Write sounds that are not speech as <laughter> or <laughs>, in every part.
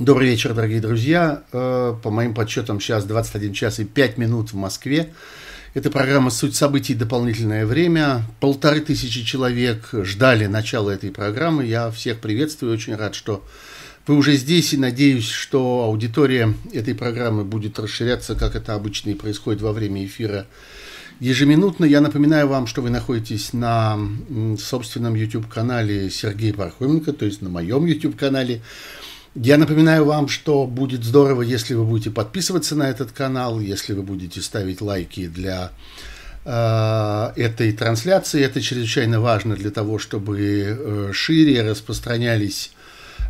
Добрый вечер, дорогие друзья. Э, по моим подсчетам, сейчас 21 час и 5 минут в Москве. Это программа «Суть событий. Дополнительное время». Полторы тысячи человек ждали начала этой программы. Я всех приветствую. Очень рад, что вы уже здесь. И надеюсь, что аудитория этой программы будет расширяться, как это обычно и происходит во время эфира ежеминутно. Я напоминаю вам, что вы находитесь на собственном YouTube-канале Сергея Пархоменко, то есть на моем YouTube-канале. Я напоминаю вам, что будет здорово, если вы будете подписываться на этот канал, если вы будете ставить лайки для э, этой трансляции. Это чрезвычайно важно для того, чтобы э, шире распространялись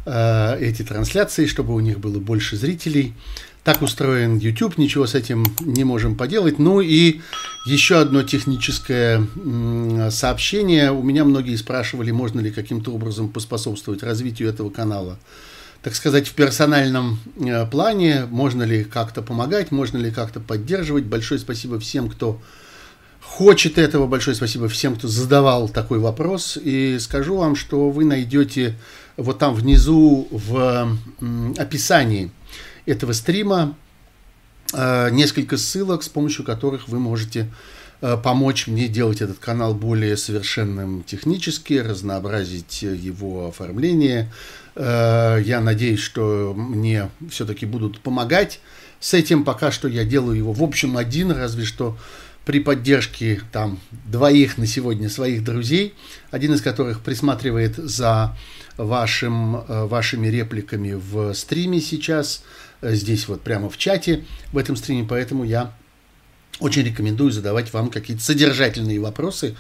э, эти трансляции, чтобы у них было больше зрителей. Так устроен YouTube, ничего с этим не можем поделать. Ну и еще одно техническое сообщение. У меня многие спрашивали, можно ли каким-то образом поспособствовать развитию этого канала так сказать, в персональном э, плане, можно ли как-то помогать, можно ли как-то поддерживать. Большое спасибо всем, кто хочет этого, большое спасибо всем, кто задавал такой вопрос. И скажу вам, что вы найдете вот там внизу в описании этого стрима э, несколько ссылок, с помощью которых вы можете э, помочь мне делать этот канал более совершенным технически, разнообразить его оформление, я надеюсь, что мне все-таки будут помогать с этим. Пока что я делаю его в общем один, разве что при поддержке там двоих на сегодня своих друзей, один из которых присматривает за вашим, э, вашими репликами в стриме сейчас, э, здесь вот прямо в чате в этом стриме, поэтому я очень рекомендую задавать вам какие-то содержательные вопросы.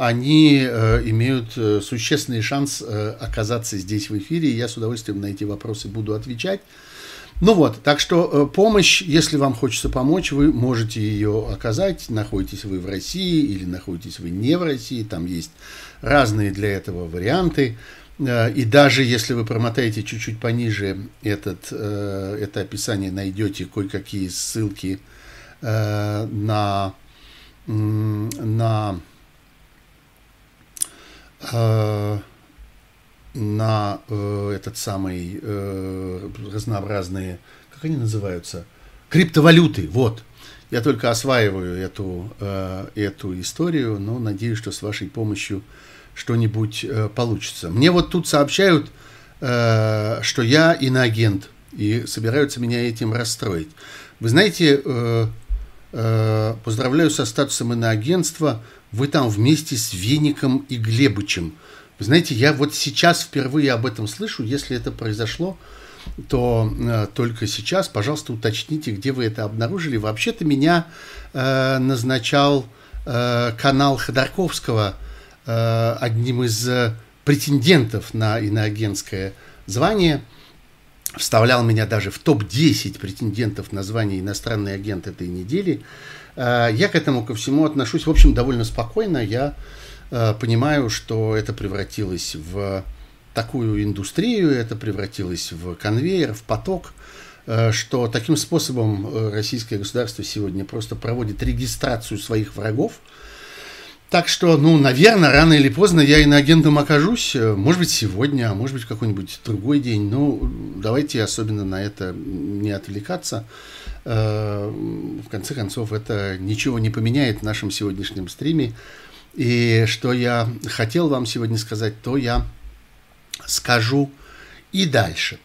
Они э, имеют э, существенный шанс э, оказаться здесь в эфире, и я с удовольствием на эти вопросы буду отвечать. Ну вот, так что э, помощь, если вам хочется помочь, вы можете ее оказать. Находитесь вы в России или находитесь вы не в России, там есть разные для этого варианты. Э, и даже если вы промотаете чуть-чуть пониже этот, э, это описание, найдете кое-какие ссылки на, на, на э, этот самый разнообразные, как они называются, криптовалюты, вот. Я только осваиваю эту, эту историю, но надеюсь, что с вашей помощью что-нибудь получится. Мне вот тут сообщают, что я иноагент, и собираются меня этим расстроить. Вы знаете, Э, поздравляю со статусом иноагентства. Вы там вместе с Веником и Глебычем. Вы знаете, я вот сейчас впервые об этом слышу. Если это произошло, то э, только сейчас, пожалуйста, уточните, где вы это обнаружили. Вообще-то меня э, назначал э, канал Ходорковского э, одним из э, претендентов на иноагентское звание – вставлял меня даже в топ-10 претендентов на звание иностранный агент этой недели. Э, я к этому ко всему отношусь, в общем, довольно спокойно. Я э, понимаю, что это превратилось в такую индустрию, это превратилось в конвейер, в поток, э, что таким способом российское государство сегодня просто проводит регистрацию своих врагов, так что, ну, наверное, рано или поздно я иноагентом окажусь. Э, может быть, сегодня, а может быть, какой-нибудь другой день. Ну, давайте особенно на это не отвлекаться. Э, в конце концов, это ничего не поменяет в нашем сегодняшнем стриме. И что я хотел вам сегодня сказать, то я скажу и дальше.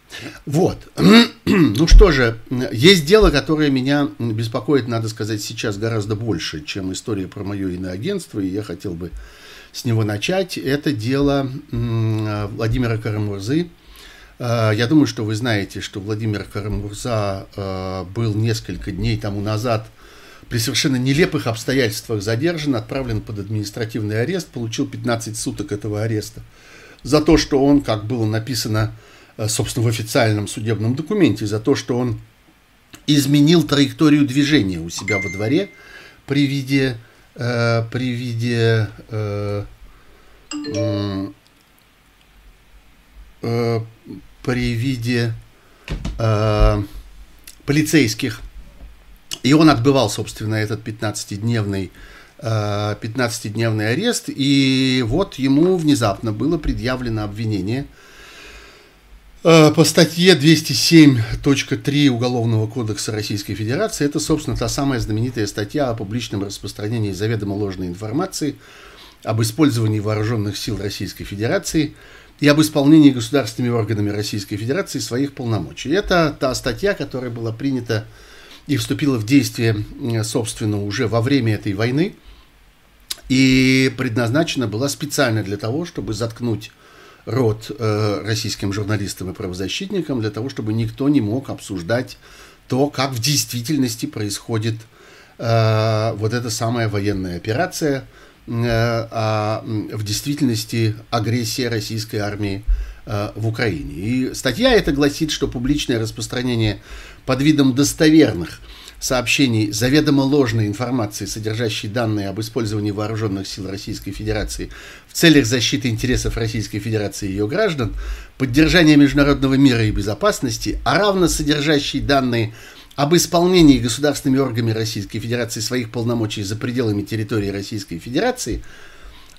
Вот. <clears throat> Ну что же, есть дело, которое меня беспокоит, надо сказать, сейчас гораздо больше, чем история про мое иноагентство, и я хотел бы с него начать. Это дело Владимира Карамурзы. А, я думаю, что вы знаете, что Владимир Карамурза а, был несколько дней тому назад при совершенно нелепых обстоятельствах задержан, отправлен под административный арест, получил 15 суток этого ареста за то, что он, как было написано Э, собственно, в официальном судебном документе за то, что он изменил траекторию движения у себя во дворе при виде, э, при виде э, э, при виде э, полицейских. И он отбывал, собственно, этот 15-дневный 15-дневный э, арест, и вот ему внезапно было предъявлено обвинение – Э, по статье 207.3 Уголовного кодекса Российской Федерации, это, собственно, та самая знаменитая статья о публичном распространении заведомо ложной информации об использовании вооруженных сил Российской Федерации и об исполнении государственными органами Российской Федерации своих полномочий. Это та статья, которая была принята и вступила в действие, собственно, уже во время этой войны и предназначена была специально для того, чтобы заткнуть рот э, российским журналистам и правозащитникам для того, чтобы никто не мог обсуждать то, как в действительности происходит э, вот эта самая военная операция, э, а в действительности агрессия российской армии э, в Украине. И статья эта гласит, что публичное распространение под видом достоверных сообщений заведомо ложной информации, содержащей данные об использовании вооруженных сил Российской Федерации в целях защиты интересов Российской Федерации и ее граждан, поддержания международного мира и безопасности, а равно содержащей данные об исполнении государственными органами Российской Федерации своих полномочий за пределами территории Российской Федерации,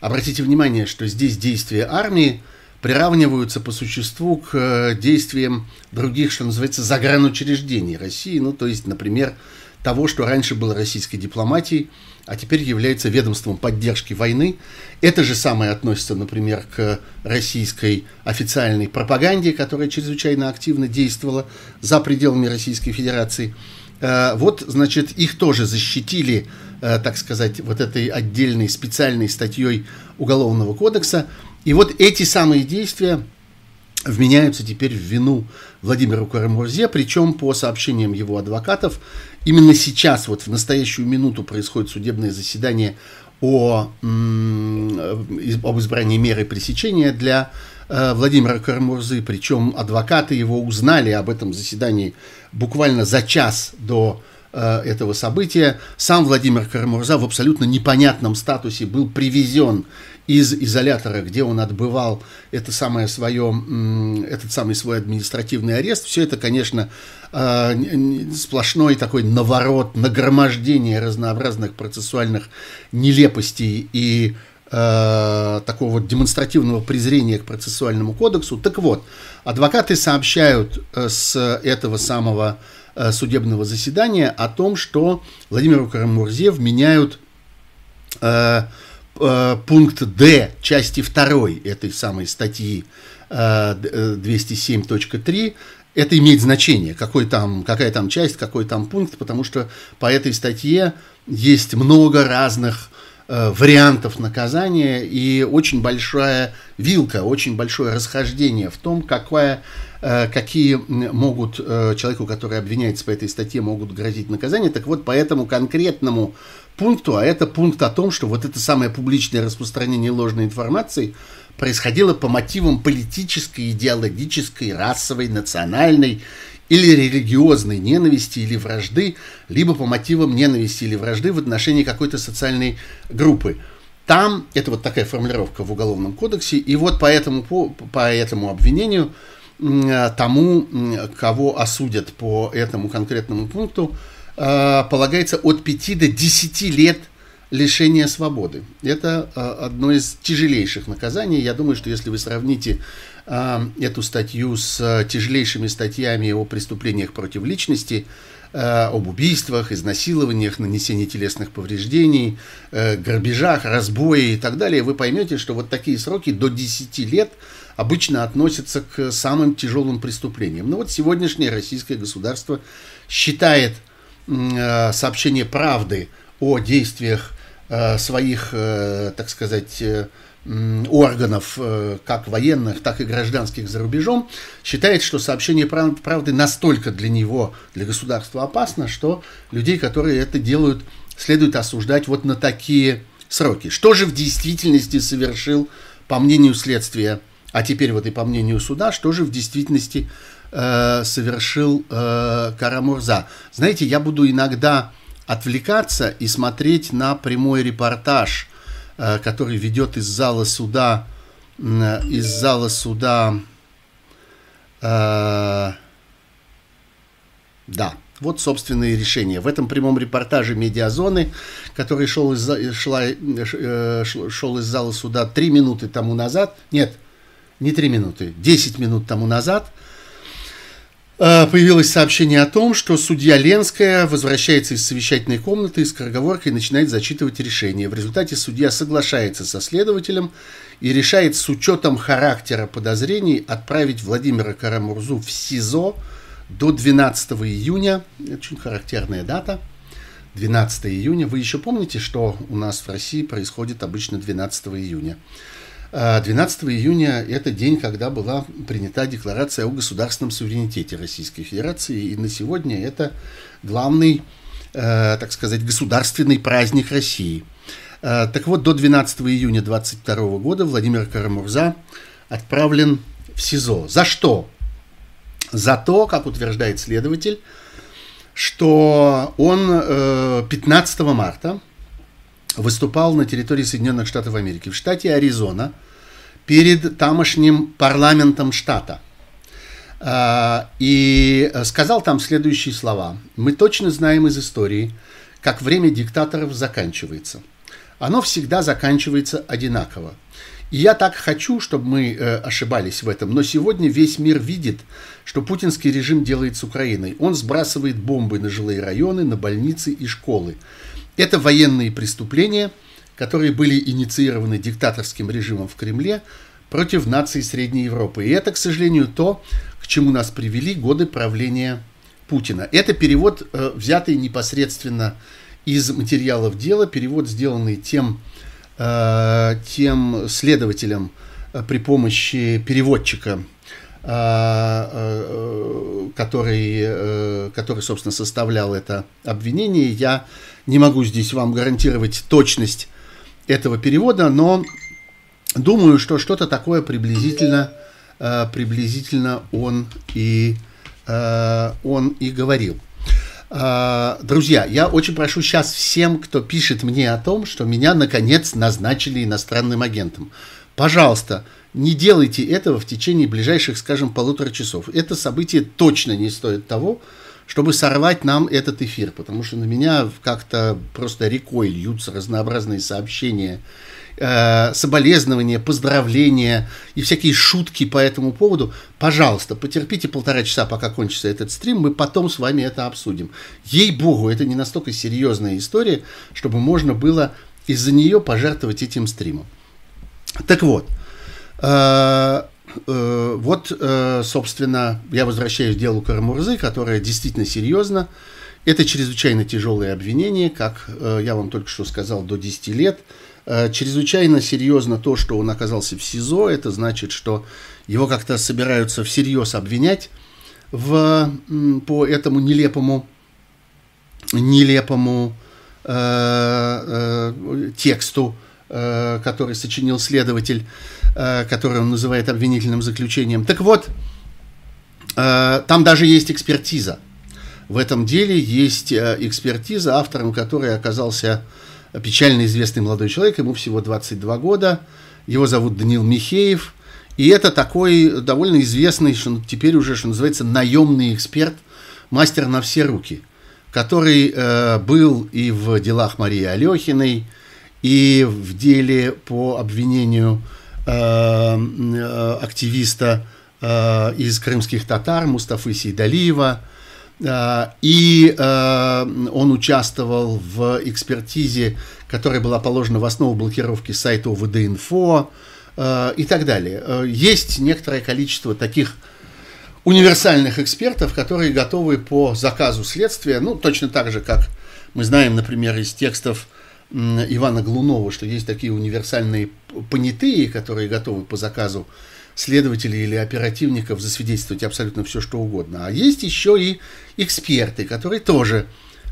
обратите внимание, что здесь действия армии – приравниваются по существу к э, действиям других, что называется, загранучреждений России, ну, то есть, например, того, что раньше было российской дипломатией, а теперь является ведомством поддержки войны. Это же самое относится, например, к российской официальной пропаганде, которая чрезвычайно активно действовала за пределами Российской Федерации. Э, вот, значит, их тоже защитили, э, так сказать, вот этой отдельной специальной статьей Уголовного кодекса – и вот эти самые действия вменяются теперь в вину Владимиру Карамурзе, причем по сообщениям его адвокатов, именно сейчас, вот в настоящую минуту происходит судебное заседание о, об избрании меры пресечения для э, Владимира Карамурзы, причем адвокаты его узнали об этом заседании буквально за час до э, этого события. Сам Владимир Карамурза в абсолютно непонятном статусе был привезен из изолятора, где он отбывал это самое свое, этот самый свой административный арест. Все это, конечно, а, сплошной такой наворот, нагромождение разнообразных процессуальных нелепостей и э, такого вот демонстративного презрения к процессуальному кодексу. Так вот, адвокаты сообщают э, с этого самого э, судебного заседания о том, что Владимиру Карамурзе вменяют э, пункт Д части 2 этой самой статьи 207.3 э, это имеет значение, какой там, какая там часть, какой там пункт, потому что по этой статье есть много разных э, вариантов наказания и очень большая вилка, очень большое расхождение в том, какая, э, какие могут э, человеку, который обвиняется по этой статье, могут грозить наказание. Так вот, по этому конкретному пункту, а это пункт о том, что вот это самое публичное распространение ложной информации происходило по мотивам политической, идеологической, расовой, национальной или религиозной ненависти или вражды, либо по мотивам ненависти или вражды в отношении какой-то социальной группы. Там, это вот такая формулировка в Уголовном кодексе, и вот по этому, по, по этому обвинению тому, кого осудят по этому конкретному пункту, Э, полагается от 5 до 10 лет лишения свободы. Это э, одно из тяжелейших наказаний. Я думаю, что если вы сравните э, эту статью с тяжелейшими статьями о преступлениях против личности, об убийствах, изнасилованиях, нанесении телесных повреждений, грабежах, разбое и так далее, вы поймете, что вот такие сроки до 10 лет обычно относятся к самым тяжелым преступлениям. Но вот сегодняшнее российское государство считает сообщение правды о действиях э, своих, э, так сказать, органов, как военных, так и гражданских за рубежом, считает, что сообщение правды настолько для него, для государства опасно, что людей, которые это делают, следует осуждать вот на такие сроки. Что же в действительности совершил, по мнению следствия, а теперь вот и по мнению суда, что же в действительности э, совершил э, Карамурза. Знаете, я буду иногда отвлекаться и смотреть на прямой репортаж, э, который ведет из зала суда, э, из зала суда, э, да, вот собственные решения. В этом прямом репортаже «Медиазоны», который шел из, шла, э, шел из зала суда три минуты тому назад, нет, не три минуты, 10 минут тому назад – э, появилось сообщение о том, что судья Ленская возвращается из совещательной комнаты и скороговоркой начинает зачитывать решение. В результате судья соглашается со следователем и решает с учетом характера подозрений отправить Владимира Карамурзу в СИЗО до 12 июня. Очень характерная дата. 12 июня. Вы еще помните, что у нас в России происходит обычно 12 июня? 12 а, июня – это день, когда была принята декларация о государственном суверенитете Российской Федерации, и на сегодня это главный, э, так сказать, государственный праздник России. Э, так вот, до 12 июня 22 года Владимир Карамурза отправлен в СИЗО. За что? За то, как утверждает следователь, что он 15 э, марта выступал на территории Соединенных Штатов Америки, в штате Аризона, перед тамошним парламентом штата. А, и сказал там следующие слова. «Мы точно знаем из истории, как время диктаторов заканчивается. Оно всегда заканчивается одинаково. И я так хочу, чтобы мы э, ошибались в этом, но сегодня весь мир видит, что путинский режим делает с Украиной. Он сбрасывает бомбы на жилые районы, на больницы и школы. Это военные преступления, которые были инициированы диктаторским режимом в Кремле против наций Средней Европы. И это, к сожалению, то, к чему нас привели годы правления Путина. Это перевод, э, взятый непосредственно из материалов дела, перевод, сделанный тем, э, тем следователем э, при помощи переводчика который, который, собственно, составлял это обвинение. Я не могу здесь вам гарантировать точность этого перевода, но думаю, что что-то такое приблизительно, э, приблизительно он и, э, он и говорил. Э, друзья, я очень прошу сейчас всем, кто пишет мне о том, что меня наконец назначили иностранным агентом. Пожалуйста, не делайте этого в течение ближайших, скажем, полутора часов. Это событие точно не стоит того, чтобы сорвать нам этот эфир, потому что на меня как-то просто рекой льются разнообразные сообщения, э, соболезнования, поздравления и всякие шутки по этому поводу. Пожалуйста, потерпите полтора часа, пока кончится этот стрим, мы потом с вами это обсудим. Ей-богу, это не настолько серьезная история, чтобы можно было из-за нее пожертвовать этим стримом. Так вот, э, вот, э, собственно, я возвращаюсь к делу Карамурзы, которое действительно серьезно. Это чрезвычайно тяжелое обвинение, как э, я вам только что сказал, до 10 лет. Чрезвычайно серьезно то, что он оказался в СИЗО. Это значит, что его как-то собираются всерьез обвинять в, по этому нелепому, нелепому э, э, тексту, э, который сочинил следователь. Э, который он называет обвинительным заключением. Так вот, э, там даже есть экспертиза. В этом деле есть э, экспертиза, автором которой оказался печально известный молодой человек, ему всего 22 года, его зовут Данил Михеев, и это такой довольно известный, что теперь уже, что называется, наемный эксперт, мастер на все руки, который э, был и в делах Марии Алехиной, и в деле по обвинению активиста э, из крымских татар Мустафы Сейдалиева. И он участвовал в экспертизе, которая была положена в основу блокировки сайта ОВД-инфо и так далее. Есть некоторое количество таких универсальных экспертов, которые готовы по заказу следствия, ну, точно так же, как мы знаем, например, из текстов Ивана Глунова, что есть такие универсальные понятые, которые готовы по заказу следователей или оперативников засвидетельствовать абсолютно все, что угодно. А есть еще и эксперты, которые тоже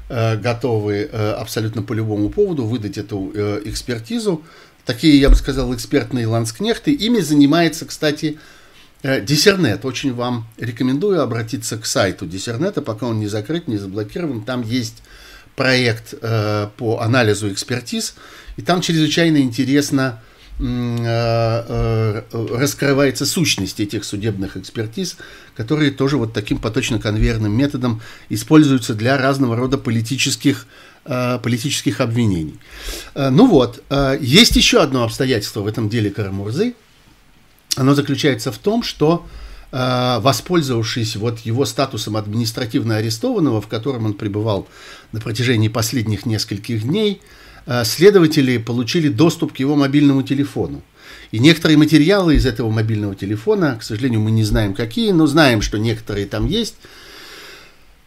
э, готовы э, абсолютно по любому поводу выдать эту э, экспертизу. Такие, я бы сказал, экспертные ланскнехты. Ими занимается, кстати, э, Диссернет. Очень вам рекомендую обратиться к сайту Диссернета, пока он не закрыт, не заблокирован. Там есть проект э, по анализу экспертиз, и там чрезвычайно интересно э, э, раскрывается сущность этих судебных экспертиз, которые тоже вот таким поточно-конвейерным методом используются для разного рода политических, э, политических обвинений. Ну вот, есть еще одно обстоятельство в этом деле Карамурзы. Оно заключается в том, что воспользовавшись вот его статусом административно арестованного, в котором он пребывал на протяжении последних нескольких дней, следователи получили доступ к его мобильному телефону. И некоторые материалы из этого мобильного телефона, к сожалению, мы не знаем какие, но знаем, что некоторые там есть,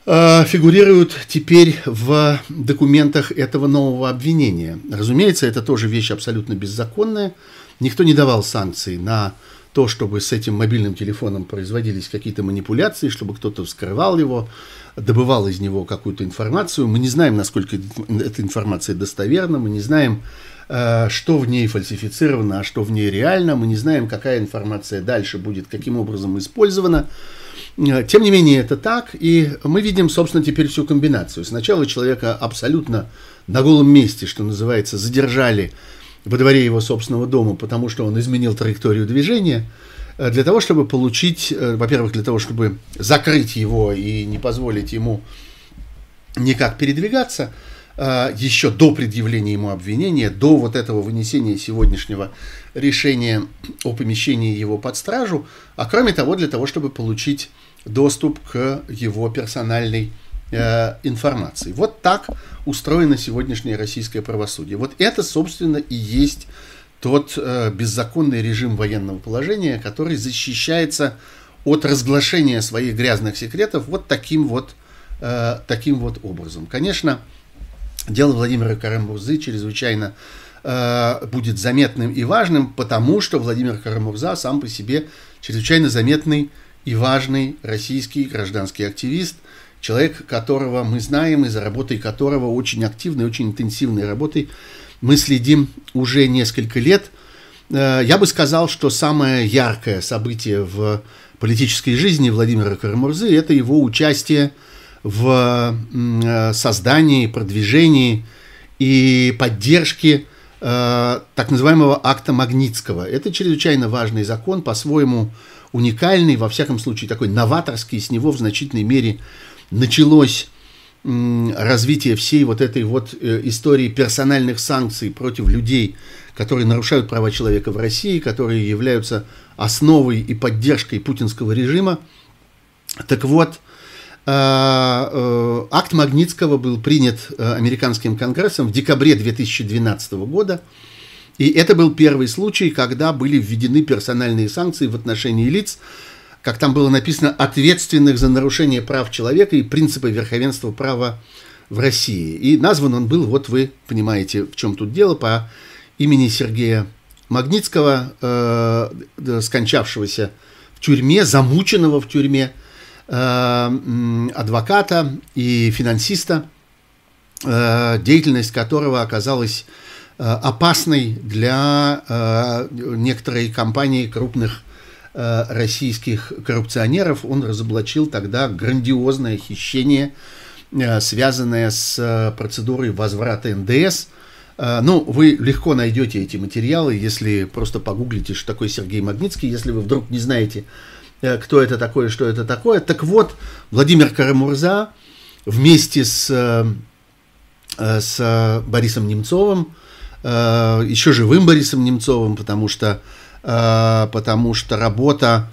э, фигурируют теперь в документах этого нового обвинения. Разумеется, это тоже вещь абсолютно беззаконная. Никто не давал санкций на то, чтобы с этим мобильным телефоном производились какие-то манипуляции, чтобы кто-то вскрывал его, добывал из него какую-то информацию. Мы не знаем, насколько эта информация достоверна, мы не знаем, Э, что в ней фальсифицировано, а что в ней реально. Мы не знаем, какая информация дальше будет, каким образом использована. Э, тем не менее, это так, и мы видим, собственно, теперь всю комбинацию. Сначала человека абсолютно на голом месте, что называется, задержали во дворе его собственного дома, потому что он изменил траекторию движения, э, для того, чтобы получить, во-первых, для того, чтобы закрыть его и не позволить ему никак передвигаться – а, еще до предъявления ему обвинения, до вот этого вынесения сегодняшнего решения о помещении его под стражу, а кроме того, для того, чтобы получить доступ к его персональной э, информации. Вот так устроено сегодняшнее российское правосудие. Вот это, собственно, и есть тот э, беззаконный режим военного положения, который защищается от разглашения своих грязных секретов вот таким вот, э, таким вот образом. Конечно, дело Владимира Карамурзы чрезвычайно э, будет заметным и важным, потому что Владимир Карамурза сам по себе чрезвычайно заметный и важный российский гражданский активист, человек, которого мы знаем и за работой которого очень активной, очень интенсивной работой мы следим уже несколько лет. Э, я бы сказал, что самое яркое событие в политической жизни Владимира Карамурзы – это его участие в э, создании, продвижении и поддержке э, так называемого акта Магнитского. Это чрезвычайно важный закон, по-своему уникальный, во всяком случае такой новаторский, с него в значительной мере началось развитие всей вот этой вот э, истории персональных санкций против людей, которые нарушают права человека в России, которые являются основой и поддержкой путинского режима. Так вот, Э, э, акт Магнитского был принят э, американским конгрессом в декабре 2012 года. И это был первый случай, когда были введены персональные санкции в отношении лиц, как там было написано, ответственных за нарушение прав человека и принципа верховенства права в России. И назван он был, вот вы понимаете, в чем тут дело, по имени Сергея Магнитского, э, скончавшегося в тюрьме, замученного в тюрьме, Э, адвоката и финансиста, э, деятельность которого оказалась э, опасной для некоторой компании крупных российских коррупционеров. Он разоблачил тогда грандиозное хищение, связанное с процедурой возврата НДС. Ну, вы легко найдете эти материалы, если просто погуглите, что такое Сергей Магнитский. Если вы вдруг не знаете, Э, кто это такое, что это такое. Так вот, Владимир Карамурза вместе с, э, э, с Борисом Немцовым, еще живым Борисом Немцовым, потому что, потому что работа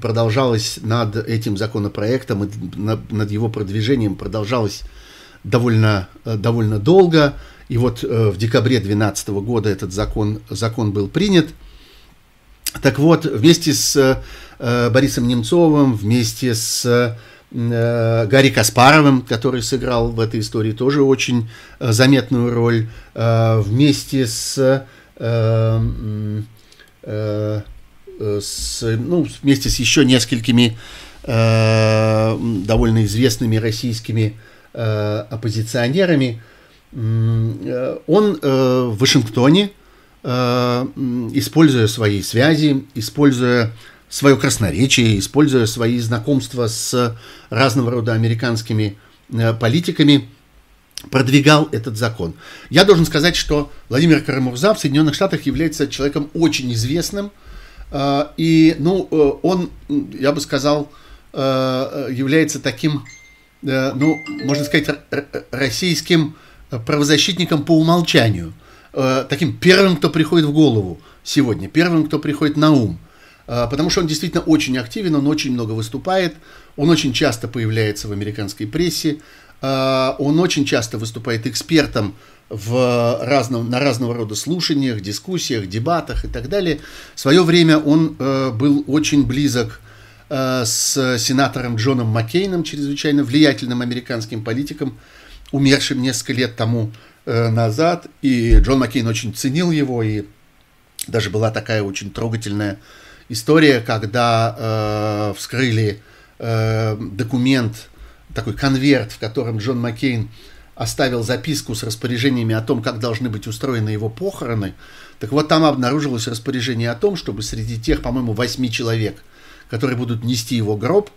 продолжалась над этим законопроектом, над его продвижением продолжалась довольно, довольно долго. И вот в декабре 2012 года этот закон, закон был принят. Так вот, вместе с Э, Борисом Немцовым, вместе с э, Гарри Каспаровым, который сыграл в этой истории тоже очень э, заметную роль, вместе с, с ну, вместе с еще несколькими довольно известными российскими оппозиционерами. Он в Вашингтоне, используя свои связи, используя свое красноречие, используя свои знакомства с разного рода американскими э, политиками, продвигал этот закон. Я должен сказать, что Владимир Карамурза в Соединенных Штатах является человеком очень известным, э, и ну, э, он, я бы сказал, является таким, ну, можно сказать, российским правозащитником по умолчанию, таким первым, кто приходит в голову сегодня, первым, кто приходит на ум – потому что он действительно очень активен, он очень много выступает, он очень часто появляется в американской прессе, он очень часто выступает экспертом в разном, на разного рода слушаниях, дискуссиях, дебатах и так далее. В свое время он был очень близок с сенатором Джоном Маккейном, чрезвычайно влиятельным американским политиком, умершим несколько лет тому назад. И Джон Маккейн очень ценил его и даже была такая очень трогательная история, когда э, вскрыли э, документ, такой конверт, в котором Джон Маккейн оставил записку с распоряжениями о том, как должны быть устроены его похороны. Так вот, там обнаружилось распоряжение о том, чтобы среди тех, по-моему, восьми человек, которые будут нести его гроб,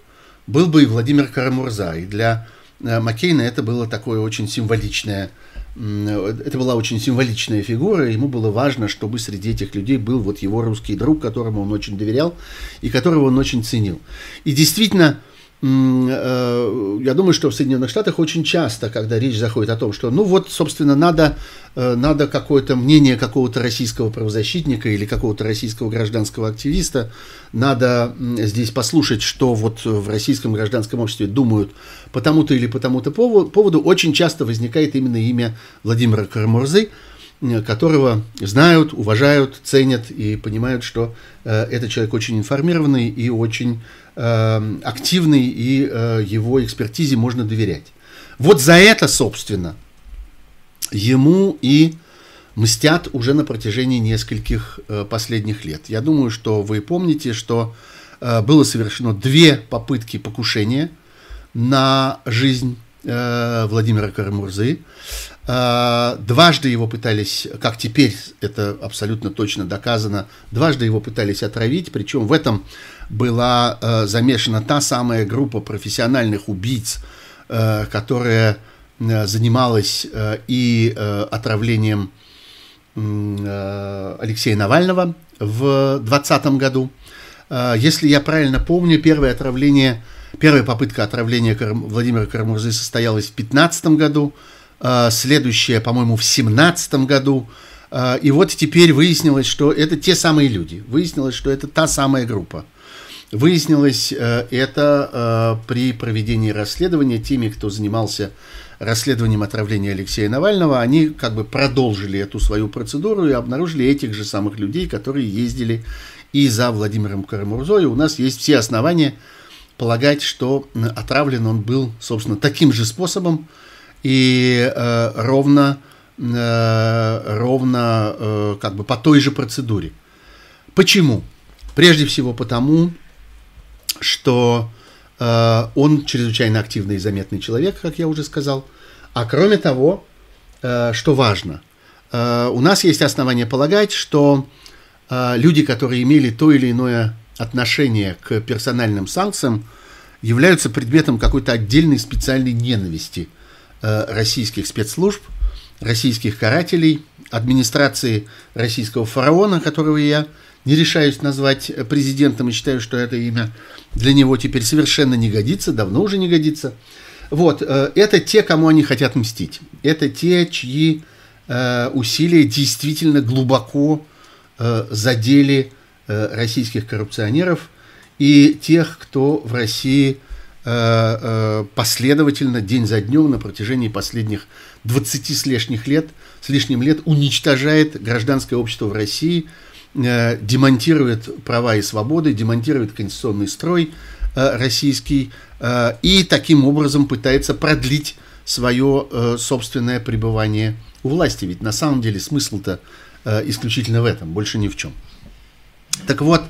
был бы и Владимир Карамурза. И для э, Маккейна это было такое очень символичное это была очень символичная фигура, ему было важно, чтобы среди этих людей был вот его русский друг, которому он очень доверял и которого он очень ценил. И действительно, Э, я думаю, что в Соединенных Штатах очень часто, когда речь заходит о том, что, ну вот, собственно, надо, э, надо какое-то мнение какого-то российского правозащитника или какого-то российского гражданского активиста, надо здесь послушать, что вот в российском гражданском обществе думают по тому-то или по тому-то поводу, очень часто возникает именно имя Владимира Карамурзы, Э, которого знают, уважают, ценят и понимают, что э, этот человек очень информированный и очень э, активный, и э, его экспертизе можно доверять. Вот за это, собственно, ему и мстят уже на протяжении нескольких э, последних лет. Я думаю, что вы помните, что э, было совершено две попытки покушения на жизнь Владимира Карамурзы. Дважды его пытались, как теперь это абсолютно точно доказано, дважды его пытались отравить, причем в этом была э, замешана та самая группа профессиональных убийц, э, которая э, занималась и отравлением Алексея Навального в 2020 году. Если я правильно помню, первое отравление, первая попытка отравления Владимира Карамурзы состоялась в 2015 году, а, следующее, по-моему, в семнадцатом году. А, и вот теперь выяснилось, что это те самые люди. Выяснилось, что это та самая группа. Выяснилось э, это э, при проведении расследования теми, кто занимался расследованием отравления Алексея Навального, они как бы продолжили эту свою процедуру и обнаружили этих же самых людей, которые ездили и за Владимиром Карамурзой. У нас есть все основания полагать, что отравлен он был, собственно, таким же способом, и э, ровно, э, ровно э, как бы по той же процедуре. Почему? Прежде всего потому, что э, он чрезвычайно активный и заметный человек, как я уже сказал. А кроме того, э, что важно, э, у нас есть основания полагать, что э, люди, которые имели то или иное отношение к персональным санкциям, являются предметом какой-то отдельной специальной ненависти – Э, российских спецслужб, российских карателей, администрации российского фараона, которого я не решаюсь назвать президентом и считаю, что это имя для него теперь совершенно не годится, давно уже не годится. Вот, э, это те, кому они хотят мстить. Это те, чьи э, усилия действительно глубоко задели российских коррупционеров и тех, кто в России Э, э, последовательно, день за днем, на протяжении последних 20 с лет, с лишним лет уничтожает гражданское общество в России, э, демонтирует права и свободы, демонтирует конституционный строй российский и таким образом пытается продлить свое собственное пребывание у власти. Ведь на самом деле смысл-то исключительно в этом, больше ни в чем. Так вот,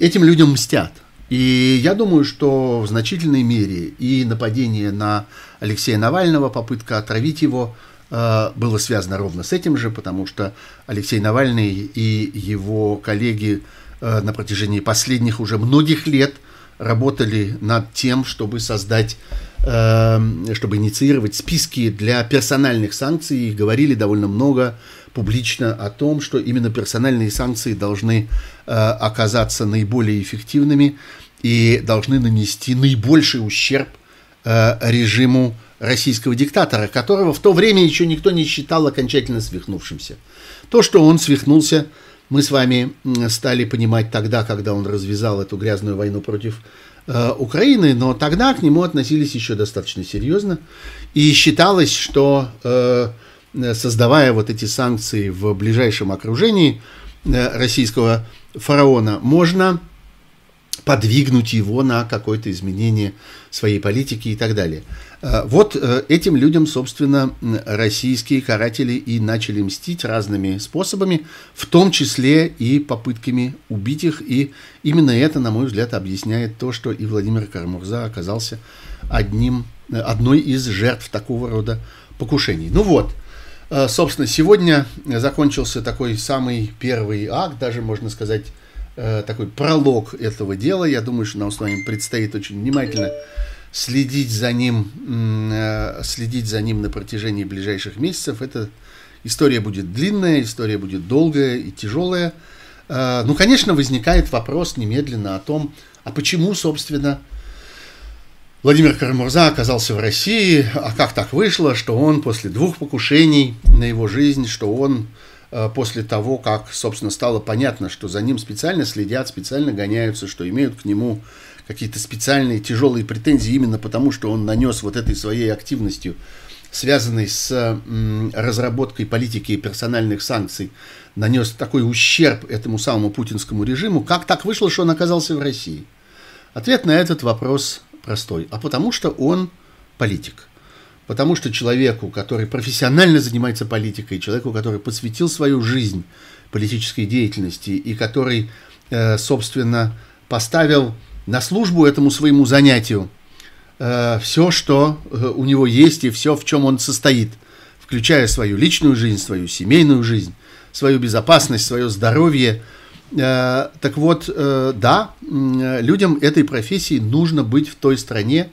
этим людям мстят. И я думаю, что в значительной мере и нападение на Алексея Навального, попытка отравить его, э, было связано ровно с этим же, потому что Алексей Навальный и его коллеги э, на протяжении последних уже многих лет работали над тем, чтобы создать, э, чтобы инициировать списки для персональных санкций, и говорили довольно много публично о том, что именно персональные санкции должны оказаться наиболее эффективными и должны нанести наибольший ущерб э, режиму российского диктатора, которого в то время еще никто не считал окончательно свихнувшимся. То, что он свихнулся, мы с вами стали понимать тогда, когда он развязал эту грязную войну против э, Украины, но тогда к нему относились еще достаточно серьезно. И считалось, что э, создавая вот эти санкции в ближайшем окружении э, российского фараона, можно подвигнуть его на какое-то изменение своей политики и так далее. Э, вот э, этим людям, собственно, российские каратели и начали мстить разными способами, в том числе и попытками убить их. И именно это, на мой взгляд, объясняет то, что и Владимир Карамурза оказался одним, э, одной из жертв такого рода покушений. Ну вот, собственно, сегодня закончился такой самый первый акт, даже можно сказать, такой пролог этого дела. Я думаю, что нам с вами предстоит очень внимательно следить за ним, э, следить за ним на протяжении ближайших месяцев. Эта история будет длинная, история будет долгая и тяжелая. Э, ну, конечно, возникает вопрос немедленно о том, а почему, собственно, Владимир Карамурза оказался в России, а как так вышло, что он после двух покушений на его жизнь, что он э, после того, как, собственно, стало понятно, что за ним специально следят, специально гоняются, что имеют к нему какие-то специальные тяжелые претензии именно потому, что он нанес вот этой своей активностью, связанной с разработкой политики и персональных санкций, нанес такой ущерб этому самому путинскому режиму, как так вышло, что он оказался в России? Ответ на этот вопрос простой. А потому что он политик. Потому что человеку, который профессионально занимается политикой, человеку, который посвятил свою жизнь политической деятельности и который, э, собственно, поставил на службу этому своему занятию э, все, что э, у него есть и все, в чем он состоит, включая свою личную жизнь, свою семейную жизнь, свою безопасность, свое здоровье. Э, так вот, да, людям этой профессии нужно быть в той стране,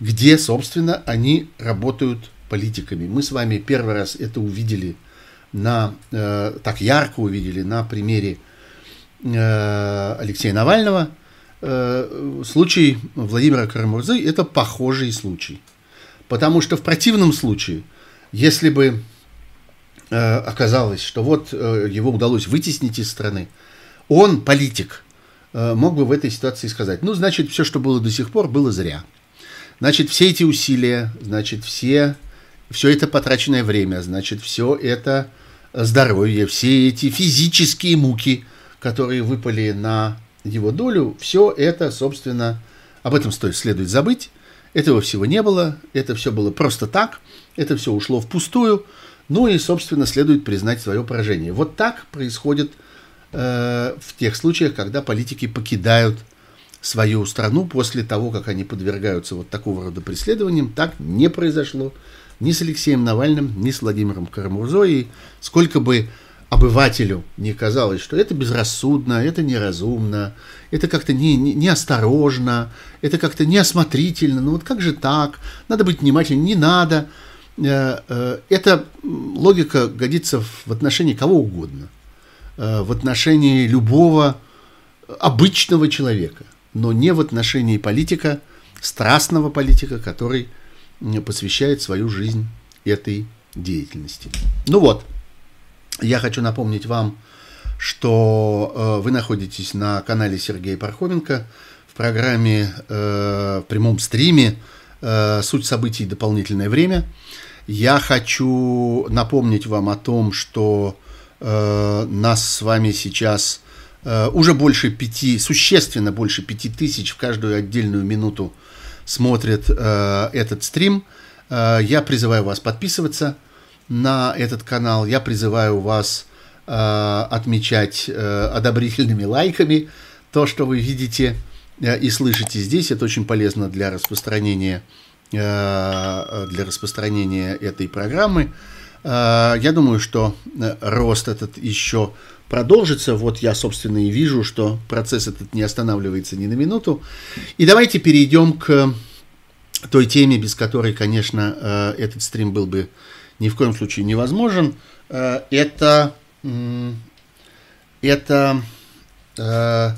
где, собственно, они работают политиками. Мы с вами первый раз это увидели на, так ярко увидели на примере Алексея Навального – случай Владимира Карамурзы – это похожий случай. Потому что в противном случае, если бы э, оказалось, что вот э, его удалось вытеснить из страны, он, политик, мог бы в этой ситуации сказать, ну, значит, все, что было до сих пор, было зря. Значит, все эти усилия, значит, все, все это потраченное время, значит, все это здоровье, все эти физические муки, которые выпали на его долю, все это, собственно, об этом стоит следует забыть. Этого всего не было, это все было просто так, это все ушло впустую, ну и, собственно, следует признать свое поражение. Вот так происходит э, в тех случаях, когда политики покидают свою страну после того, как они подвергаются вот такого рода преследованиям. Так не произошло ни с Алексеем Навальным, ни с Владимиром Карамурзой. сколько бы обывателю не казалось, что это безрассудно, это неразумно, это как-то не, не, неосторожно, это как-то неосмотрительно, ну вот как же так, надо быть внимательным, не надо. Э, э, эта логика годится в отношении кого угодно, э, в отношении любого обычного человека, но не в отношении политика, страстного политика, который посвящает свою жизнь этой деятельности. Ну вот, я хочу напомнить вам, что э, вы находитесь на канале Сергея Пархоменко в программе, э, в прямом стриме э, «Суть событий. Дополнительное время». Я хочу напомнить вам о том, что нас с вами сейчас уже больше пяти, существенно больше пяти тысяч в каждую отдельную минуту смотрят этот стрим. Я призываю вас подписываться – на этот канал. Я призываю вас э, отмечать э, одобрительными лайками то, что вы видите э, и слышите здесь. Это очень полезно для распространения, э, для распространения этой программы. Э, я думаю, что э, рост этот еще продолжится. Вот я, собственно, и вижу, что процесс этот не останавливается ни на минуту. И давайте перейдем к той теме, без которой, конечно, э, этот стрим был бы ни в коем случае невозможен, э, это, это э,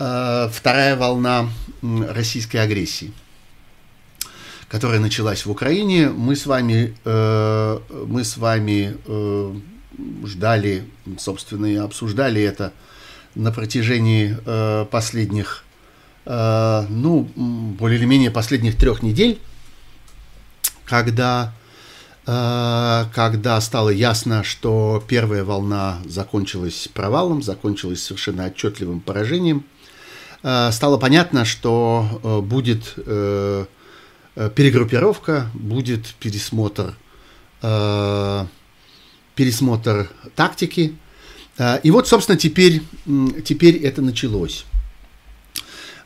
э, вторая волна российской агрессии, которая началась в Украине. Мы с вами, мы с вами ждали, собственно, и обсуждали это на протяжении последних, ну, более или менее последних трех недель, когда, когда стало ясно, что первая волна закончилась провалом, закончилась совершенно отчетливым поражением, э, стало понятно, что э, будет э, э перегруппировка, будет пересмотр, пересмотр тактики, а, и вот, собственно, теперь, теперь это началось.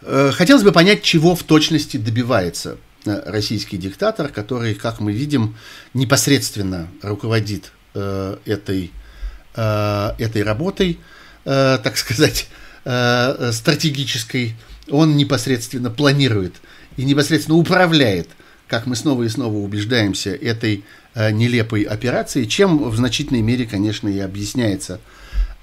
Хотелось бы понять, чего в точности добивается российский диктатор, который, как мы видим, непосредственно руководит э, этой, этой работой, так сказать, стратегической. Он непосредственно планирует и непосредственно управляет, как мы снова и снова убеждаемся, этой нелепой операцией, чем в значительной мере, конечно, и объясняется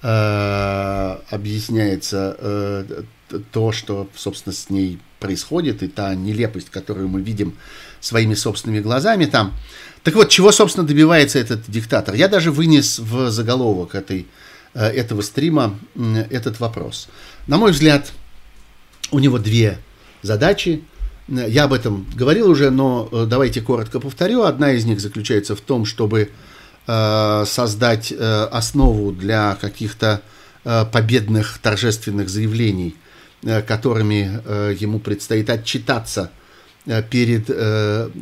Э, объясняется э, то, что, собственно, с ней происходит, и та нелепость, которую мы видим своими собственными глазами там. Так вот, чего, собственно, добивается этот диктатор? Я даже вынес в заголовок этой, э, этого стрима этот вопрос. На мой взгляд, у него две задачи. Я об этом говорил уже, но давайте коротко повторю. Одна из них заключается в том, чтобы Э, создать э, основу для каких-то э, победных торжественных заявлений, которыми ему предстоит отчитаться перед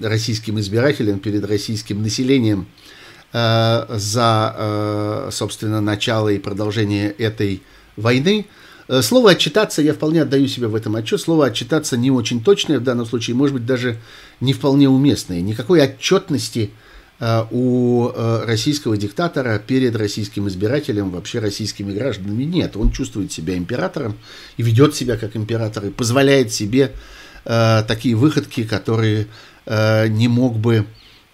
российским избирателем, перед российским населением за, собственно, начало и продолжение этой войны. Слово «отчитаться» я вполне отдаю себе в этом отчет. Слово «отчитаться» не очень точное в данном случае, может быть, даже не вполне уместное. Никакой отчетности – Э, у э, российского диктатора перед российским избирателем, вообще российскими гражданами нет. Он чувствует себя императором и ведет себя как император и позволяет себе э, такие выходки, которые не мог бы,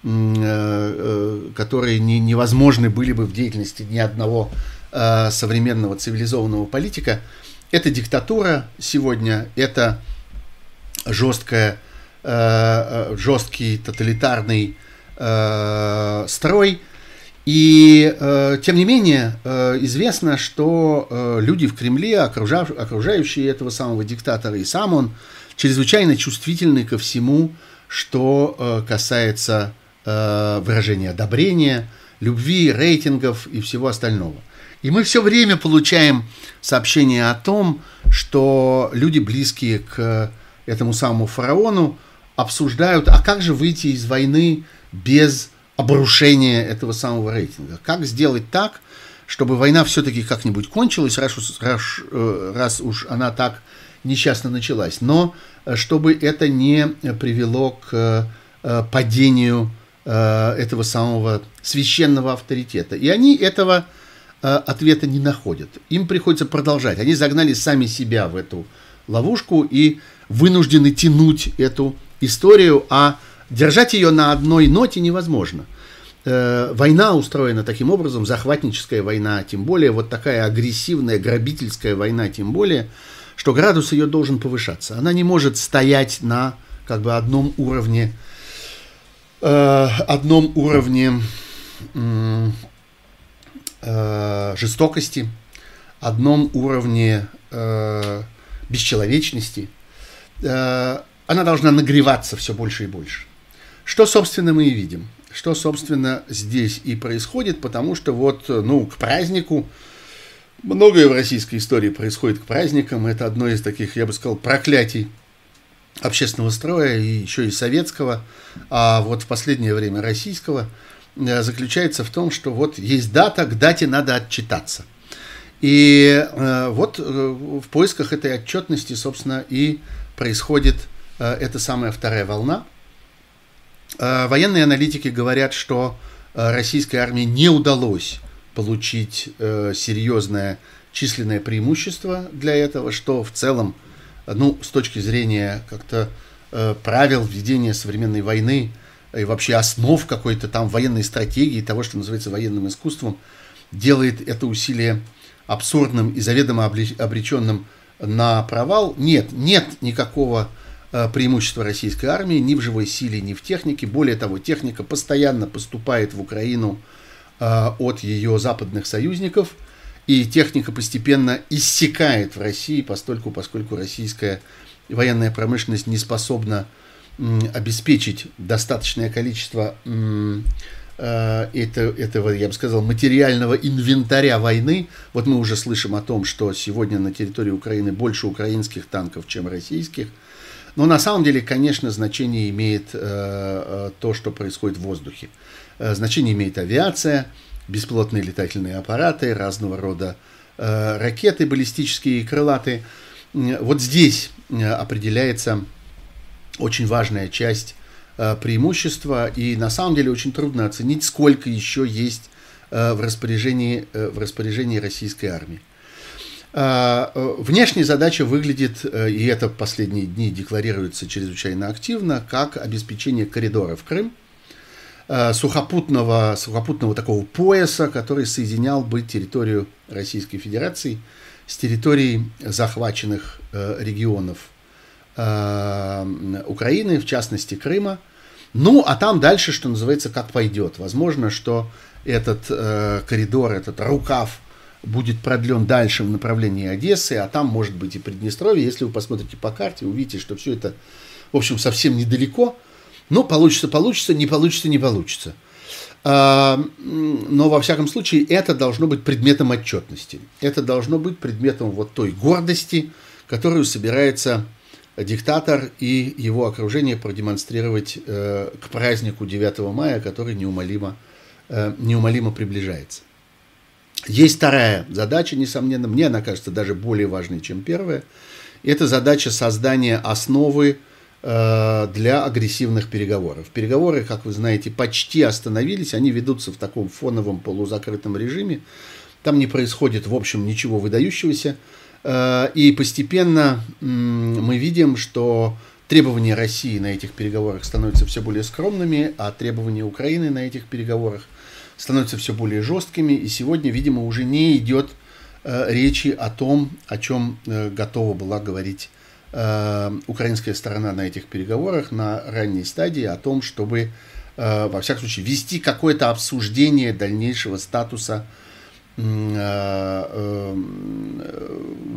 которые не, невозможны были бы в деятельности ни одного современного цивилизованного политика. Это диктатура сегодня, это жесткая, жесткий тоталитарный э, строй. И, э, тем не менее, э, известно, что э, люди в Кремле, окружав, окружающие этого самого диктатора, и сам он, чрезвычайно чувствительны ко всему, что э, касается э, выражения одобрения, любви, рейтингов и всего остального. И мы все время получаем сообщения о том, что люди, близкие к этому самому фараону, обсуждают, а как же выйти из войны без обрушения этого самого рейтинга. Как сделать так, чтобы война все-таки как-нибудь кончилась, раз, раз, э, раз уж она так несчастно началась, но э, чтобы это не привело к э, падению этого самого священного авторитета. И они этого ответа не находят. Им приходится продолжать. Они загнали сами себя в эту ловушку и вынуждены тянуть эту историю, а Держать ее на одной ноте невозможно. Э, война устроена таким образом, захватническая война, тем более вот такая агрессивная, грабительская война, тем более, что градус ее должен повышаться. Она не может стоять на как бы одном уровне, э, одном уровне э, жестокости, одном уровне бесчеловечности. Она должна нагреваться все больше и больше. Что, собственно, мы и видим. Что, собственно, здесь и происходит, потому что вот, ну, к празднику, многое в российской истории происходит к праздникам, это одно из таких, я бы сказал, проклятий общественного строя и еще и советского, а вот в последнее время российского, э, заключается в том, что вот есть дата, к дате надо отчитаться. И э, вот э, в поисках этой отчетности, собственно, и происходит э, эта самая вторая волна, военные аналитики говорят, что э, российской армии не удалось получить э, серьезное численное преимущество для этого, что в целом, ну, с точки зрения как-то правил ведения современной войны и вообще основ какой-то там военной стратегии, того, что называется военным искусством, делает это усилие абсурдным и заведомо обреченным на провал. Нет, нет никакого Э, преимущество российской армии ни в живой силе, ни в технике. Более того, техника постоянно поступает в Украину от ее западных союзников, и техника постепенно иссякает в России, постольку, поскольку российская военная промышленность не способна обеспечить достаточное количество Э, это, этого, я бы сказал, материального инвентаря войны. Вот мы уже слышим о том, что сегодня на территории Украины больше украинских танков, чем российских. Но на самом деле, конечно, значение имеет э, э то, что происходит в воздухе. Э, значение имеет авиация, беспилотные летательные аппараты, разного рода ракеты баллистические и крылатые. Вот здесь определяется очень важная часть преимущества, и на самом деле очень трудно оценить, сколько еще есть в распоряжении, в распоряжении российской армии. Внешняя задача выглядит, и это в последние дни декларируется чрезвычайно активно, как обеспечение коридора в Крым, сухопутного, сухопутного такого пояса, который соединял бы территорию Российской Федерации с территорией захваченных регионов Украины, в частности Крыма – ну, а там дальше, что называется, как пойдет. Возможно, что этот э, коридор, этот рукав будет продлен дальше в направлении Одессы, а там может быть и Приднестровье. Если вы посмотрите по карте, увидите, что все это, в общем, совсем недалеко. Но получится, получится, не получится, не получится. А, но, во всяком случае, это должно быть предметом отчетности. Это должно быть предметом вот той гордости, которую собирается диктатор и его окружение продемонстрировать э, к празднику 9 мая, который неумолимо, э, неумолимо приближается. Есть вторая задача, несомненно, мне она кажется даже более важной, чем первая. Это задача создания основы э, для агрессивных переговоров. Переговоры, как вы знаете, почти остановились, они ведутся в таком фоновом полузакрытом режиме. Там не происходит, в общем, ничего выдающегося. Э, и постепенно мы видим, что требования России на этих переговорах становятся все более скромными, а требования Украины на этих переговорах становятся все более жесткими. И сегодня, видимо, уже не идет э, речи о том, о чем э, готова была говорить украинская сторона на этих переговорах на ранней стадии, о том, чтобы, во всяком случае, вести какое-то обсуждение дальнейшего статуса Э, э,